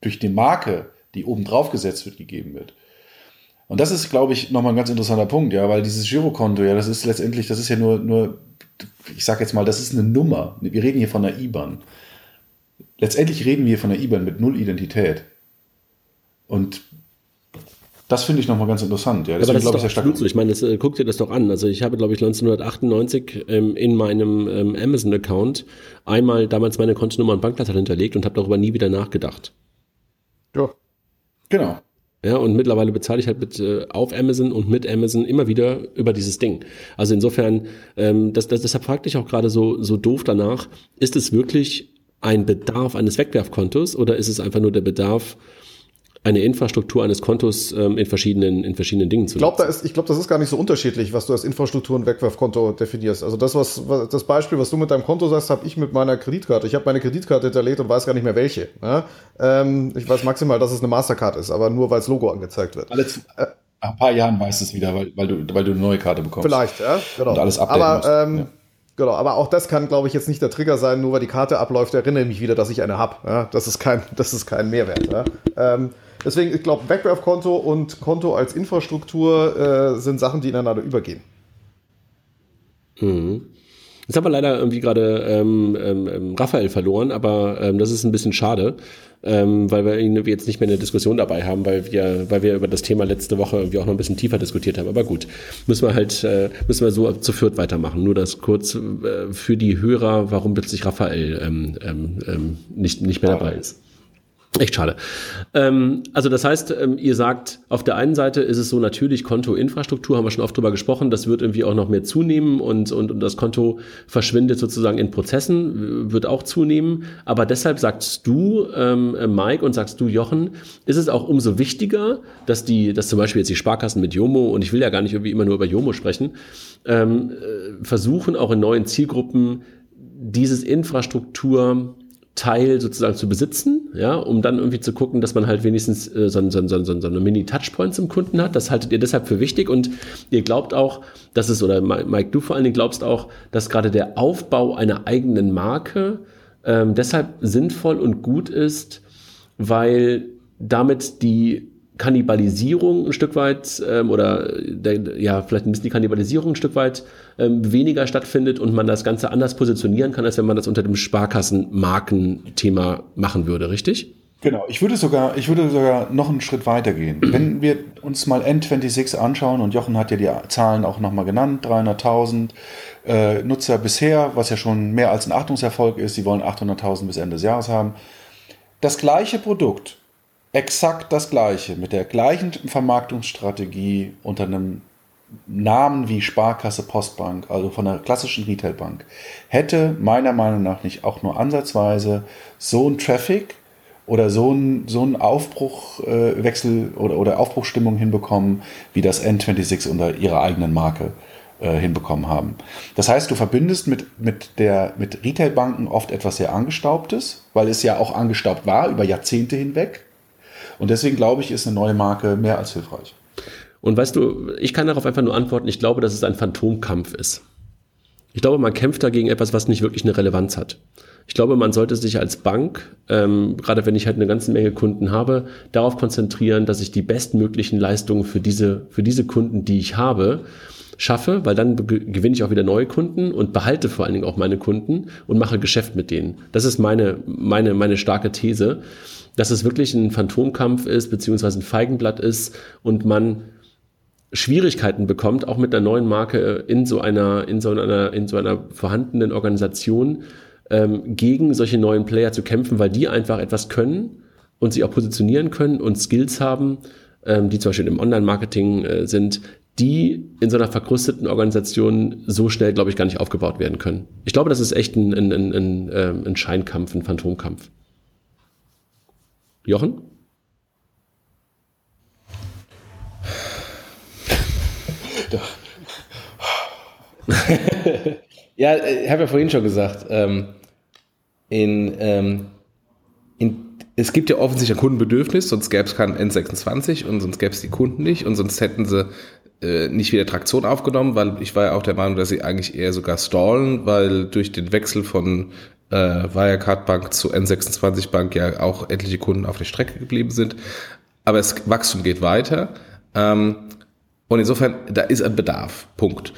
durch die Marke, die oben drauf gesetzt wird, gegeben wird. Und das ist, glaube ich, nochmal ein ganz interessanter Punkt, ja, weil dieses Girokonto, ja, das ist letztendlich, das ist ja nur, nur, ich sag jetzt mal, das ist eine Nummer. Wir reden hier von einer IBAN. Letztendlich reden wir von einer IBAN mit null Identität. Und das finde ich nochmal ganz interessant. Ja, Deswegen, aber das ist doch ich, so. ich meine, das, äh, guck dir das doch an. Also ich habe, glaube ich, 1998 ähm, in meinem ähm, Amazon-Account einmal damals meine Kontonummer und Bankleiter hinterlegt und habe darüber nie wieder nachgedacht. Ja. Genau. Ja, und mittlerweile bezahle ich halt mit, äh, auf Amazon und mit Amazon immer wieder über dieses Ding. Also insofern, ähm, das, das, deshalb fragte ich auch gerade so, so doof danach, ist es wirklich ein Bedarf eines Wegwerfkontos oder ist es einfach nur der Bedarf, eine Infrastruktur eines Kontos ähm, in, verschiedenen, in verschiedenen Dingen zu ich glaub, da ist, Ich glaube, das ist gar nicht so unterschiedlich, was du als Infrastruktur und Wegwerfkonto definierst. Also das, was, das Beispiel, was du mit deinem Konto sagst, habe ich mit meiner Kreditkarte. Ich habe meine Kreditkarte hinterlegt und weiß gar nicht mehr welche. Ja? Ähm, ich weiß maximal, dass es eine Mastercard ist, aber nur weil das Logo angezeigt wird. Alle äh, ein paar Jahren weißt du es wieder, weil, weil, du, weil du eine neue Karte bekommst. Vielleicht, ja, genau. Und alles updaten aber, musst. Ähm, ja. Genau, aber auch das kann, glaube ich, jetzt nicht der Trigger sein, nur weil die Karte abläuft, erinnere mich wieder, dass ich eine habe. Ja? Das, ist kein, *laughs* das ist kein Mehrwert. Ja? Ähm, Deswegen, ich glaube, Wegwerfkonto und Konto als Infrastruktur äh, sind Sachen, die ineinander übergehen. Mhm. Jetzt haben wir leider irgendwie gerade ähm, ähm, Raphael verloren, aber ähm, das ist ein bisschen schade, ähm, weil wir ihn jetzt nicht mehr in der Diskussion dabei haben, weil wir, weil wir über das Thema letzte Woche irgendwie auch noch ein bisschen tiefer diskutiert haben. Aber gut, müssen wir halt, äh, müssen wir so zu viert weitermachen. Nur das kurz äh, für die Hörer, warum plötzlich Raphael ähm, ähm, ähm nicht, nicht mehr dabei ist. Echt schade. Ähm, also das heißt, ähm, ihr sagt, auf der einen Seite ist es so natürlich Kontoinfrastruktur, haben wir schon oft drüber gesprochen, das wird irgendwie auch noch mehr zunehmen und, und, und das Konto verschwindet sozusagen in Prozessen, wird auch zunehmen. Aber deshalb sagst du, ähm, Mike, und sagst du, Jochen, ist es auch umso wichtiger, dass die, dass zum Beispiel jetzt die Sparkassen mit Jomo, und ich will ja gar nicht irgendwie immer nur über Jomo sprechen, ähm, äh, versuchen auch in neuen Zielgruppen dieses Infrastruktur Teil sozusagen zu besitzen, ja, um dann irgendwie zu gucken, dass man halt wenigstens äh, so, so, so, so, so eine Mini-Touchpoint zum Kunden hat. Das haltet ihr deshalb für wichtig und ihr glaubt auch, dass es, oder Mike, du vor allen Dingen glaubst auch, dass gerade der Aufbau einer eigenen Marke ähm, deshalb sinnvoll und gut ist, weil damit die Kannibalisierung ein Stück weit ähm, oder der, ja, vielleicht ein bisschen die Kannibalisierung ein Stück weit ähm, weniger stattfindet und man das Ganze anders positionieren kann, als wenn man das unter dem Sparkassenmarkenthema machen würde, richtig? Genau, ich würde sogar, ich würde sogar noch einen Schritt weiter gehen. *clears throat* Wenn wir uns mal N26 anschauen, und Jochen hat ja die Zahlen auch nochmal genannt, 300.000 äh, Nutzer bisher, was ja schon mehr als ein Achtungserfolg ist, sie wollen 800.000 bis Ende des Jahres haben. Das gleiche Produkt exakt das gleiche, mit der gleichen Vermarktungsstrategie unter einem Namen wie Sparkasse Postbank, also von einer klassischen Retailbank, hätte meiner Meinung nach nicht auch nur ansatzweise so ein Traffic oder so einen so einen Aufbruchwechsel äh, oder, oder Aufbruchstimmung hinbekommen, wie das N26 unter ihrer eigenen Marke äh, hinbekommen haben. Das heißt, du verbindest mit, mit, der, mit Retailbanken oft etwas sehr Angestaubtes, weil es ja auch angestaubt war über Jahrzehnte hinweg. Und deswegen glaube ich, ist eine neue Marke mehr als hilfreich. Und weißt du, ich kann darauf einfach nur antworten, ich glaube, dass es ein Phantomkampf ist. Ich glaube, man kämpft dagegen etwas, was nicht wirklich eine Relevanz hat. Ich glaube, man sollte sich als Bank, ähm, gerade wenn ich halt eine ganze Menge Kunden habe, darauf konzentrieren, dass ich die bestmöglichen Leistungen für diese, für diese Kunden, die ich habe, schaffe, weil dann gewinne ich auch wieder neue Kunden und behalte vor allen Dingen auch meine Kunden und mache Geschäft mit denen. Das ist meine, meine, meine starke These, dass es wirklich ein Phantomkampf ist, beziehungsweise ein Feigenblatt ist und man Schwierigkeiten bekommt, auch mit einer neuen Marke in so einer, in so einer, in so einer vorhandenen Organisation, ähm, gegen solche neuen Player zu kämpfen, weil die einfach etwas können und sich auch positionieren können und Skills haben, ähm, die zum Beispiel im Online-Marketing äh, sind, die in so einer verkrusteten Organisation so schnell, glaube ich, gar nicht aufgebaut werden können. Ich glaube, das ist echt ein, ein, ein, ein, ähm, ein Scheinkampf, ein Phantomkampf. Jochen? *laughs* ja, äh, ich habe ja vorhin schon gesagt, ähm, in, ähm, in, es gibt ja offensichtlich ein Kundenbedürfnis, sonst gäbe es keinen N26 und sonst gäbe es die Kunden nicht und sonst hätten sie äh, nicht wieder Traktion aufgenommen, weil ich war ja auch der Meinung, dass sie eigentlich eher sogar stallen, weil durch den Wechsel von äh, Wirecard Bank zu N26 Bank ja auch etliche Kunden auf der Strecke geblieben sind. Aber das Wachstum geht weiter. Ähm, und insofern, da ist ein Bedarf. Punkt.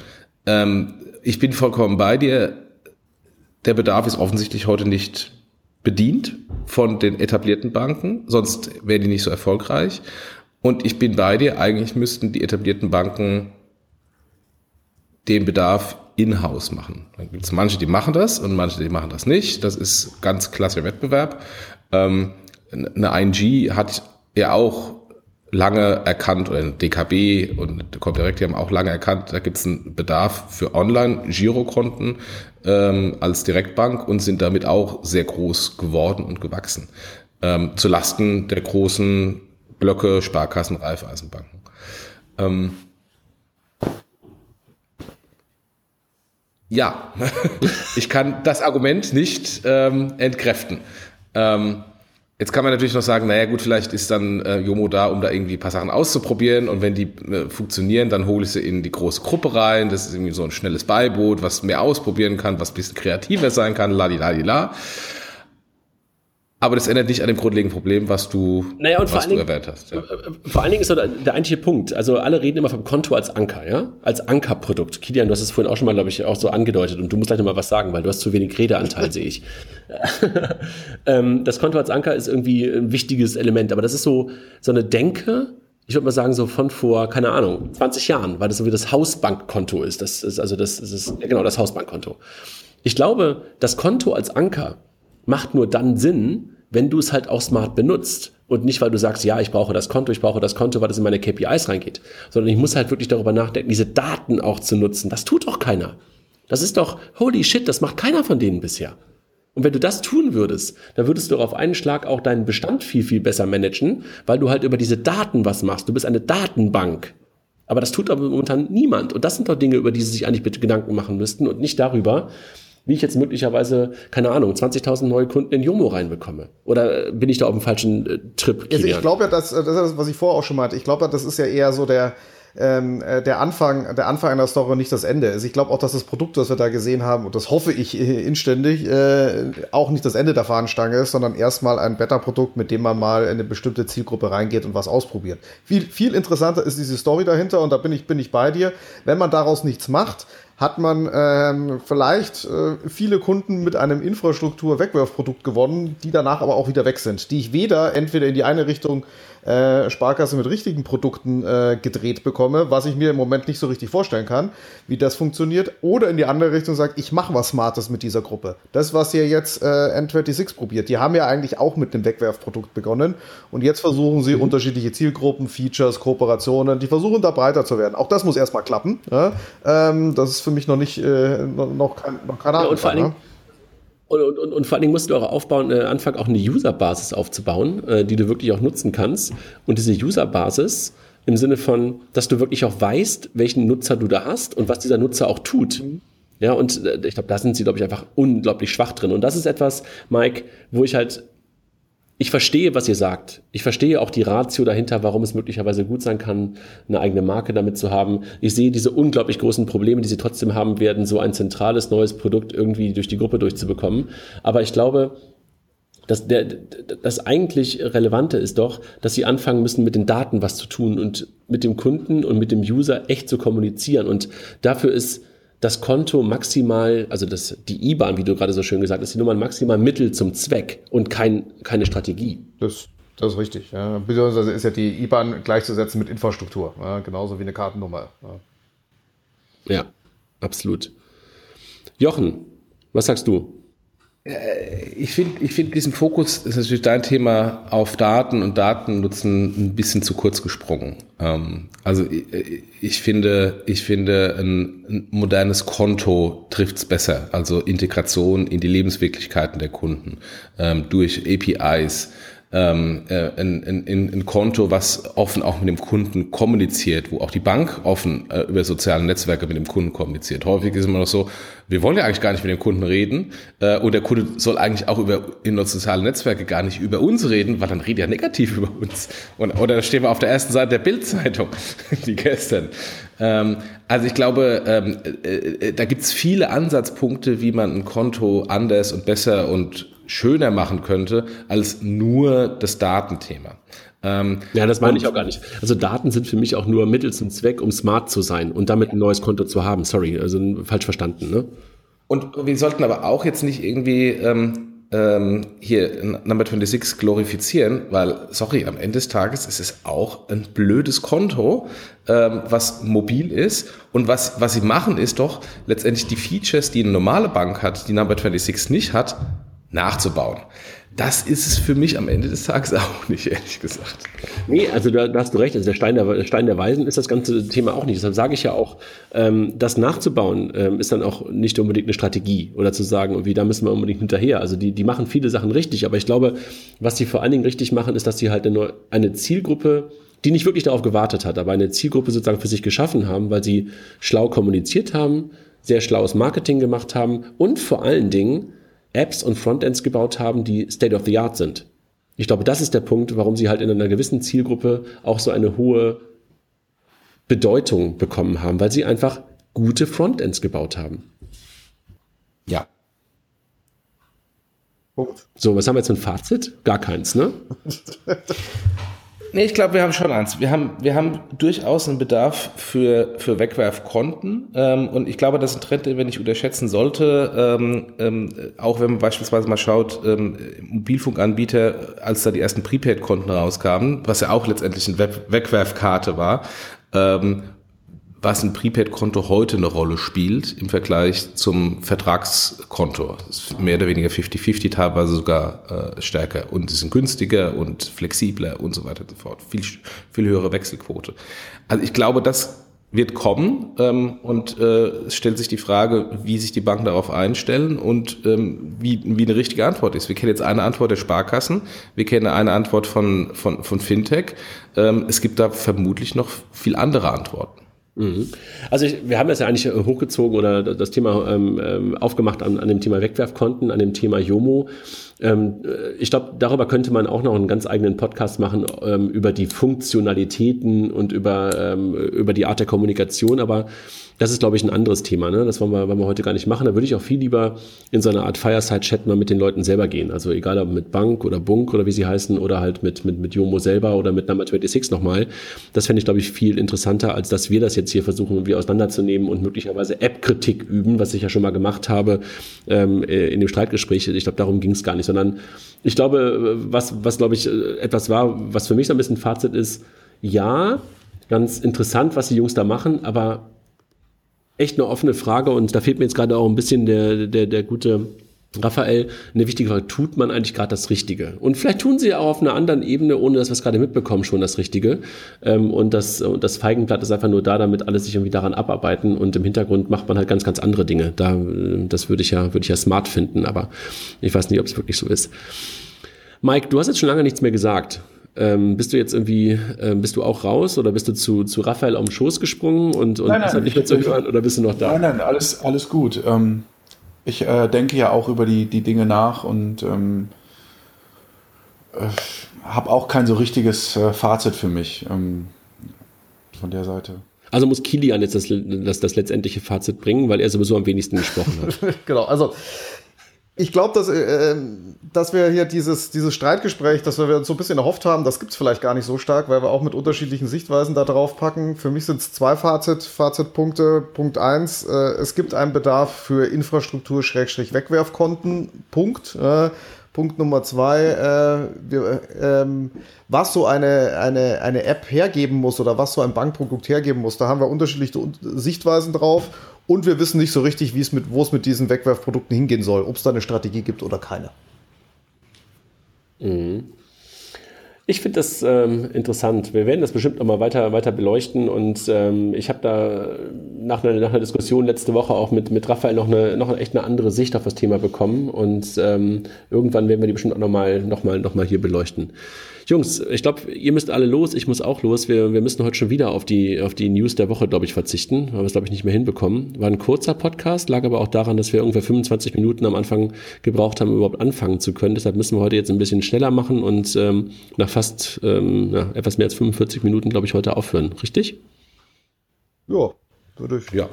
Ähm, ich bin vollkommen bei dir der Bedarf ist offensichtlich heute nicht bedient von den etablierten Banken, sonst wären die nicht so erfolgreich. Und ich bin bei dir, eigentlich müssten die etablierten Banken den Bedarf in-house machen. Dann gibt es manche, die machen das und manche, die machen das nicht. Das ist ganz klasse Wettbewerb. Ähm, eine ING hat ja auch lange erkannt, oder DKB und Comdirect, die haben auch lange erkannt, da gibt es einen Bedarf für Online-Girokonten ähm, als Direktbank und sind damit auch sehr groß geworden und gewachsen. Ähm, zu Lasten der großen Blöcke, Sparkassen, Raiffeisenbanken. Ähm, ja, *laughs* ich kann das Argument nicht ähm, entkräften. Ähm, Jetzt kann man natürlich noch sagen, naja gut, vielleicht ist dann äh, Jomo da, um da irgendwie ein paar Sachen auszuprobieren und wenn die äh, funktionieren, dann hole ich sie in die große Gruppe rein. Das ist irgendwie so ein schnelles Beiboot, was mehr ausprobieren kann, was ein bisschen kreativer sein kann, la la la. Aber das ändert nicht an dem grundlegenden Problem, was du, naja, was du Dingen, erwähnt hast. Ja. Äh, äh, vor allen Dingen ist so der, der eigentliche Punkt. Also alle reden immer vom Konto als Anker, ja? Als Ankerprodukt. Kilian, du hast es vorhin auch schon mal, glaube ich, auch so angedeutet und du musst gleich noch mal was sagen, weil du hast zu wenig Redeanteil, sehe ich. *laughs* ähm, das Konto als Anker ist irgendwie ein wichtiges Element, aber das ist so, so eine Denke, ich würde mal sagen, so von vor, keine Ahnung, 20 Jahren, weil das so wie das Hausbankkonto ist. Das ist also das, das ist, genau, das Hausbankkonto. Ich glaube, das Konto als Anker macht nur dann Sinn, wenn du es halt auch smart benutzt und nicht, weil du sagst, ja, ich brauche das Konto, ich brauche das Konto, weil das in meine KPIs reingeht, sondern ich muss halt wirklich darüber nachdenken, diese Daten auch zu nutzen. Das tut doch keiner. Das ist doch, holy shit, das macht keiner von denen bisher. Und wenn du das tun würdest, dann würdest du auf einen Schlag auch deinen Bestand viel, viel besser managen, weil du halt über diese Daten was machst. Du bist eine Datenbank. Aber das tut aber momentan niemand. Und das sind doch Dinge, über die sie sich eigentlich bitte Gedanken machen müssten und nicht darüber, wie ich jetzt möglicherweise, keine Ahnung, 20.000 neue Kunden in Jomo reinbekomme. Oder bin ich da auf dem falschen äh, Trip? Also ich glaube ja, dass, das ist das, was ich vorher auch schon meinte. Ich glaube, das ist ja eher so der, ähm, äh, der Anfang, der Anfang einer Story nicht das Ende ist. Ich glaube auch, dass das Produkt, das wir da gesehen haben, und das hoffe ich äh, inständig, äh, auch nicht das Ende der Fahnenstange ist, sondern erstmal ein Beta-Produkt, mit dem man mal in eine bestimmte Zielgruppe reingeht und was ausprobiert. Viel, viel interessanter ist diese Story dahinter und da bin ich, bin ich bei dir. Wenn man daraus nichts macht, hat man ähm, vielleicht äh, viele Kunden mit einem Infrastruktur-Wegwerfprodukt gewonnen, die danach aber auch wieder weg sind, die ich weder entweder in die eine Richtung äh, Sparkasse mit richtigen Produkten äh, gedreht bekomme, was ich mir im Moment nicht so richtig vorstellen kann, wie das funktioniert, oder in die andere Richtung sagt, ich mache was Smartes mit dieser Gruppe. Das, was ihr jetzt äh, N26 probiert, die haben ja eigentlich auch mit dem Wegwerfprodukt begonnen und jetzt versuchen sie mhm. unterschiedliche Zielgruppen, Features, Kooperationen, die versuchen da breiter zu werden. Auch das muss erstmal klappen. Ja? Ähm, das ist für mich noch nicht, äh, noch, kein, noch keine Ahnung. Ja, und vor allen Dingen, Und, und, und, vor allen Dingen musst du auch aufbauen, äh, anfangen, auch eine User-Basis aufzubauen, äh, die du wirklich auch nutzen kannst. Und diese User-Basis im Sinne von, dass du wirklich auch weißt, welchen Nutzer du da hast und was dieser Nutzer auch tut. Mhm. Ja, und äh, ich glaube, da sind sie, glaube ich, einfach unglaublich schwach drin. Und das ist etwas, Mike, wo ich halt ich verstehe, was ihr sagt. Ich verstehe auch die Ratio dahinter, warum es möglicherweise gut sein kann, eine eigene Marke damit zu haben. Ich sehe diese unglaublich großen Probleme, die sie trotzdem haben werden, so ein zentrales neues Produkt irgendwie durch die Gruppe durchzubekommen. Aber ich glaube, dass der, das eigentlich Relevante ist doch, dass sie anfangen müssen, mit den Daten was zu tun und mit dem Kunden und mit dem User echt zu kommunizieren. Und dafür ist das Konto maximal, also das, die IBAN, wie du gerade so schön gesagt hast, die Nummer maximal Mittel zum Zweck und kein, keine Strategie. Das, das ist richtig. Ja. Beziehungsweise ist ja die IBAN gleichzusetzen mit Infrastruktur, ja, genauso wie eine Kartennummer. Ja. ja, absolut. Jochen, was sagst du? Äh, ich finde ich find diesen Fokus, ist natürlich dein Thema, auf Daten und Datennutzen ein bisschen zu kurz gesprungen. Ähm, also ich, finde, ich finde, ein, ein modernes Konto trifft's besser. Also Integration in die Lebenswirklichkeiten der Kunden ähm, durch APIs, ähm, äh, ein, ein, ein Konto, was offen auch mit dem Kunden kommuniziert, wo auch die Bank offen äh, über soziale Netzwerke mit dem Kunden kommuniziert. Häufig ist immer noch so, wir wollen ja eigentlich gar nicht mit dem Kunden reden äh, und der Kunde soll eigentlich auch über in soziale Netzwerke gar nicht über uns reden, weil dann redet er negativ *laughs* über uns. Und, oder stehen wir auf der ersten Seite der Bildzeitung, *laughs* wie gestern. Ähm, also ich glaube, ähm, äh, äh, da gibt's viele Ansatzpunkte, wie man ein Konto anders und besser und schöner machen könnte als nur das Datenthema. Ähm, ja, das meine ich auch gar nicht. Also Daten sind für mich auch nur Mittel zum Zweck, um smart zu sein und damit ein neues Konto zu haben. Sorry, also falsch verstanden. Ne? Und wir sollten aber auch jetzt nicht irgendwie ähm, ähm, hier Number 26 glorifizieren, weil, sorry, am Ende des Tages ist es auch ein blödes Konto, ähm, was mobil ist. Und was, was sie machen, ist doch letztendlich die Features, die eine normale Bank hat, die Number 26 nicht hat, nachzubauen. Das ist es für mich am Ende des Tages *laughs* auch nicht, ehrlich gesagt. Nee, also da, da hast du recht. Also der Stein der, der Stein der Weisen ist das ganze Thema auch nicht. Deshalb sage ich ja auch, ähm, das nachzubauen ähm, ist dann auch nicht unbedingt eine Strategie oder zu sagen, irgendwie, da müssen wir unbedingt hinterher. Also die, die machen viele Sachen richtig, aber ich glaube, was die vor allen Dingen richtig machen, ist, dass sie halt eine, eine Zielgruppe die nicht wirklich darauf gewartet hat, aber eine Zielgruppe sozusagen für sich geschaffen haben, weil sie schlau kommuniziert haben, sehr schlaues Marketing gemacht haben und vor allen Dingen Apps und Frontends gebaut haben, die State of the Art sind. Ich glaube, das ist der Punkt, warum sie halt in einer gewissen Zielgruppe auch so eine hohe Bedeutung bekommen haben, weil sie einfach gute Frontends gebaut haben. Ja. Punkt. So, was haben wir jetzt für ein Fazit? Gar keins, ne? *laughs* Nee, ich glaube, wir haben schon eins. Wir haben, wir haben durchaus einen Bedarf für, für Wegwerfkonten. Ähm, und ich glaube, das ist ein Trend, den wir nicht unterschätzen sollte. Ähm, ähm, auch wenn man beispielsweise mal schaut, ähm, Mobilfunkanbieter, als da die ersten Prepaid-Konten rauskamen, was ja auch letztendlich eine Wegwerfkarte war, ähm, was ein Prepaid-Konto heute eine Rolle spielt im Vergleich zum Vertragskonto. Ist mehr oder weniger 50-50, teilweise sogar äh, stärker. Und sie sind günstiger und flexibler und so weiter und so fort. Viel, viel höhere Wechselquote. Also ich glaube, das wird kommen ähm, und äh, es stellt sich die Frage, wie sich die Banken darauf einstellen und ähm, wie, wie eine richtige Antwort ist. Wir kennen jetzt eine Antwort der Sparkassen, wir kennen eine Antwort von, von, von Fintech. Ähm, es gibt da vermutlich noch viel andere Antworten. Mhm. Also ich, wir haben das ja eigentlich äh, hochgezogen oder das Thema ähm, ähm, aufgemacht an, an dem Thema Wegwerfkonten, an dem Thema Jomo. Ähm, äh, ich glaube, darüber könnte man auch noch einen ganz eigenen Podcast machen ähm, über die Funktionalitäten und über, ähm, über die Art der Kommunikation. Aber das ist, glaube ich, ein anderes Thema. Ne? Das wollen wir, wollen wir heute gar nicht machen. Da würde ich auch viel lieber in so einer Art Fireside-Chat mal mit den Leuten selber gehen. Also egal ob mit Bank oder Bunk oder wie sie heißen oder halt mit, mit, mit Jomo selber oder mit Number 26 nochmal. Das fände ich, glaube ich, viel interessanter, als dass wir das jetzt hier versuchen, irgendwie auseinanderzunehmen und möglicherweise App-Kritik üben, was ich ja schon mal gemacht habe ähm, äh, in dem Streitgespräch. Ich glaube, darum ging es gar nicht, sondern ich glaube, was, was glaube ich, äh, etwas war, was für mich so ein bisschen Fazit ist, ja, ganz interessant, was die Jungs da machen, aber echt eine offene Frage und da fehlt mir jetzt gerade auch ein bisschen der, der, der gute Raphael, eine wichtige Frage, tut man eigentlich gerade das Richtige? Und vielleicht tun sie auch auf einer anderen Ebene, ohne dass wir es gerade mitbekommen, schon das Richtige. Ähm, und das, und das Feigenblatt ist einfach nur da, damit alle sich irgendwie daran abarbeiten und im Hintergrund macht man halt ganz, ganz andere Dinge. Da, das würde ich ja, würde ich ja smart finden, aber ich weiß nicht, ob es wirklich so ist. Mike, du hast jetzt schon lange nichts mehr gesagt. Ähm, bist du jetzt irgendwie, äh, bist du auch raus oder bist du zu, zu Raphael auf den Schoß gesprungen und, und nein, nein, nicht mehr zu hören oder bist du noch da? Nein, nein, alles, alles gut. Ähm, ich äh, denke ja auch über die, die Dinge nach und ähm, äh, habe auch kein so richtiges äh, Fazit für mich ähm, von der Seite. Also muss Kilian jetzt das, das, das letztendliche Fazit bringen, weil er sowieso am wenigsten gesprochen hat. *laughs* genau, also ich glaube, dass, äh, dass wir hier dieses, dieses Streitgespräch, das wir uns so ein bisschen erhofft haben, das gibt es vielleicht gar nicht so stark, weil wir auch mit unterschiedlichen Sichtweisen da drauf packen. Für mich sind es zwei Fazit, Fazitpunkte. Punkt eins, äh, es gibt einen Bedarf für Infrastruktur-Wegwerfkonten. Punkt. Äh, Punkt Nummer zwei, äh, wir, ähm, was so eine, eine, eine App hergeben muss oder was so ein Bankprodukt hergeben muss, da haben wir unterschiedliche Sichtweisen drauf und wir wissen nicht so richtig, wie es mit, wo es mit diesen Wegwerfprodukten hingehen soll, ob es da eine Strategie gibt oder keine. Mhm. Ich finde das ähm, interessant. Wir werden das bestimmt noch mal weiter, weiter beleuchten. Und ähm, ich habe da nach einer, nach einer Diskussion letzte Woche auch mit, mit Raphael noch eine, noch echt eine andere Sicht auf das Thema bekommen. Und ähm, irgendwann werden wir die bestimmt auch noch mal, noch mal, noch mal hier beleuchten. Jungs, ich glaube, ihr müsst alle los, ich muss auch los. Wir, wir müssen heute schon wieder auf die, auf die News der Woche, glaube ich, verzichten, wir es, glaube ich, nicht mehr hinbekommen. War ein kurzer Podcast, lag aber auch daran, dass wir ungefähr 25 Minuten am Anfang gebraucht haben, um überhaupt anfangen zu können. Deshalb müssen wir heute jetzt ein bisschen schneller machen und ähm, nach fast ähm, ja, etwas mehr als 45 Minuten, glaube ich, heute aufhören. Richtig? Ja, würde ich. Ja.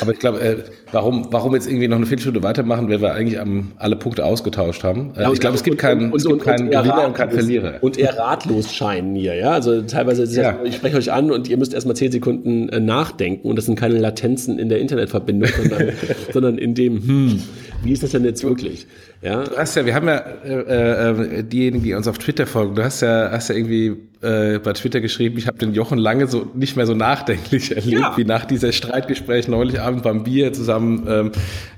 Aber ich glaube, äh, warum, warum jetzt irgendwie noch eine Viertelstunde weitermachen, wenn wir eigentlich am, alle Punkte ausgetauscht haben? Äh, ja, ich glaube, es gibt keinen, es gibt keinen Gewinner und keinen Verlierer. Und eher ratlos scheinen hier, ja. Also teilweise ist es ja. ich spreche euch an und ihr müsst erstmal zehn Sekunden äh, nachdenken und das sind keine Latenzen in der Internetverbindung, sondern, *laughs* sondern in dem, hm, wie ist das denn jetzt wirklich? Ja. Du hast ja, wir haben ja äh, äh, diejenigen, die uns auf Twitter folgen, du hast ja, hast ja irgendwie äh, bei Twitter geschrieben, ich habe den Jochen lange so nicht mehr so nachdenklich *laughs* erlebt, ja. wie nach dieser Streitgespräch neulich Abend beim Bier zusammen ähm,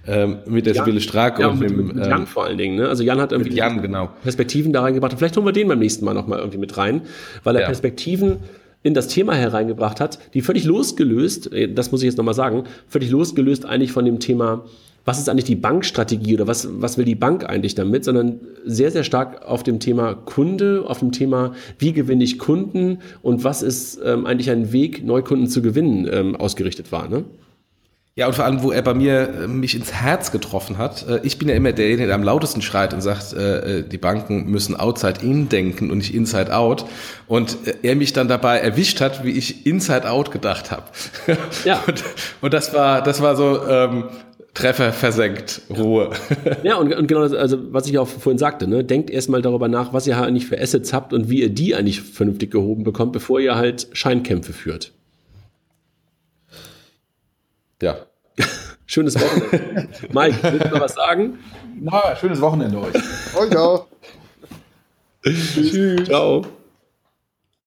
ähm, mit der Sibylle Strack ja, und, und mit, mit Jan ähm, vor allen Dingen. Ne? Also Jan hat irgendwie Jan, genau. Perspektiven da reingebracht. Vielleicht holen wir den beim nächsten Mal nochmal irgendwie mit rein, weil er ja. Perspektiven in das Thema hereingebracht hat, die völlig losgelöst, äh, das muss ich jetzt nochmal sagen, völlig losgelöst eigentlich von dem Thema was ist eigentlich die Bankstrategie oder was, was will die Bank eigentlich damit, sondern sehr, sehr stark auf dem Thema Kunde, auf dem Thema, wie gewinne ich Kunden und was ist ähm, eigentlich ein Weg, Neukunden zu gewinnen, ähm, ausgerichtet war. Ne? Ja, und vor allem, wo er bei mir äh, mich ins Herz getroffen hat. Äh, ich bin ja immer derjenige, der am lautesten schreit und sagt, äh, die Banken müssen outside in denken und nicht inside out. Und er mich dann dabei erwischt hat, wie ich inside out gedacht habe. Ja. *laughs* Und, und das war, das war so, ähm, Treffer versenkt, Ruhe. Ja, und, und genau das, also was ich auch vorhin sagte, ne, denkt erstmal darüber nach, was ihr eigentlich für Assets habt und wie ihr die eigentlich vernünftig gehoben bekommt, bevor ihr halt Scheinkämpfe führt. Ja. *laughs* schönes Wochenende. Mike, willst du noch was sagen? Na, schönes Wochenende euch. Euch auch. Tschüss. Ciao.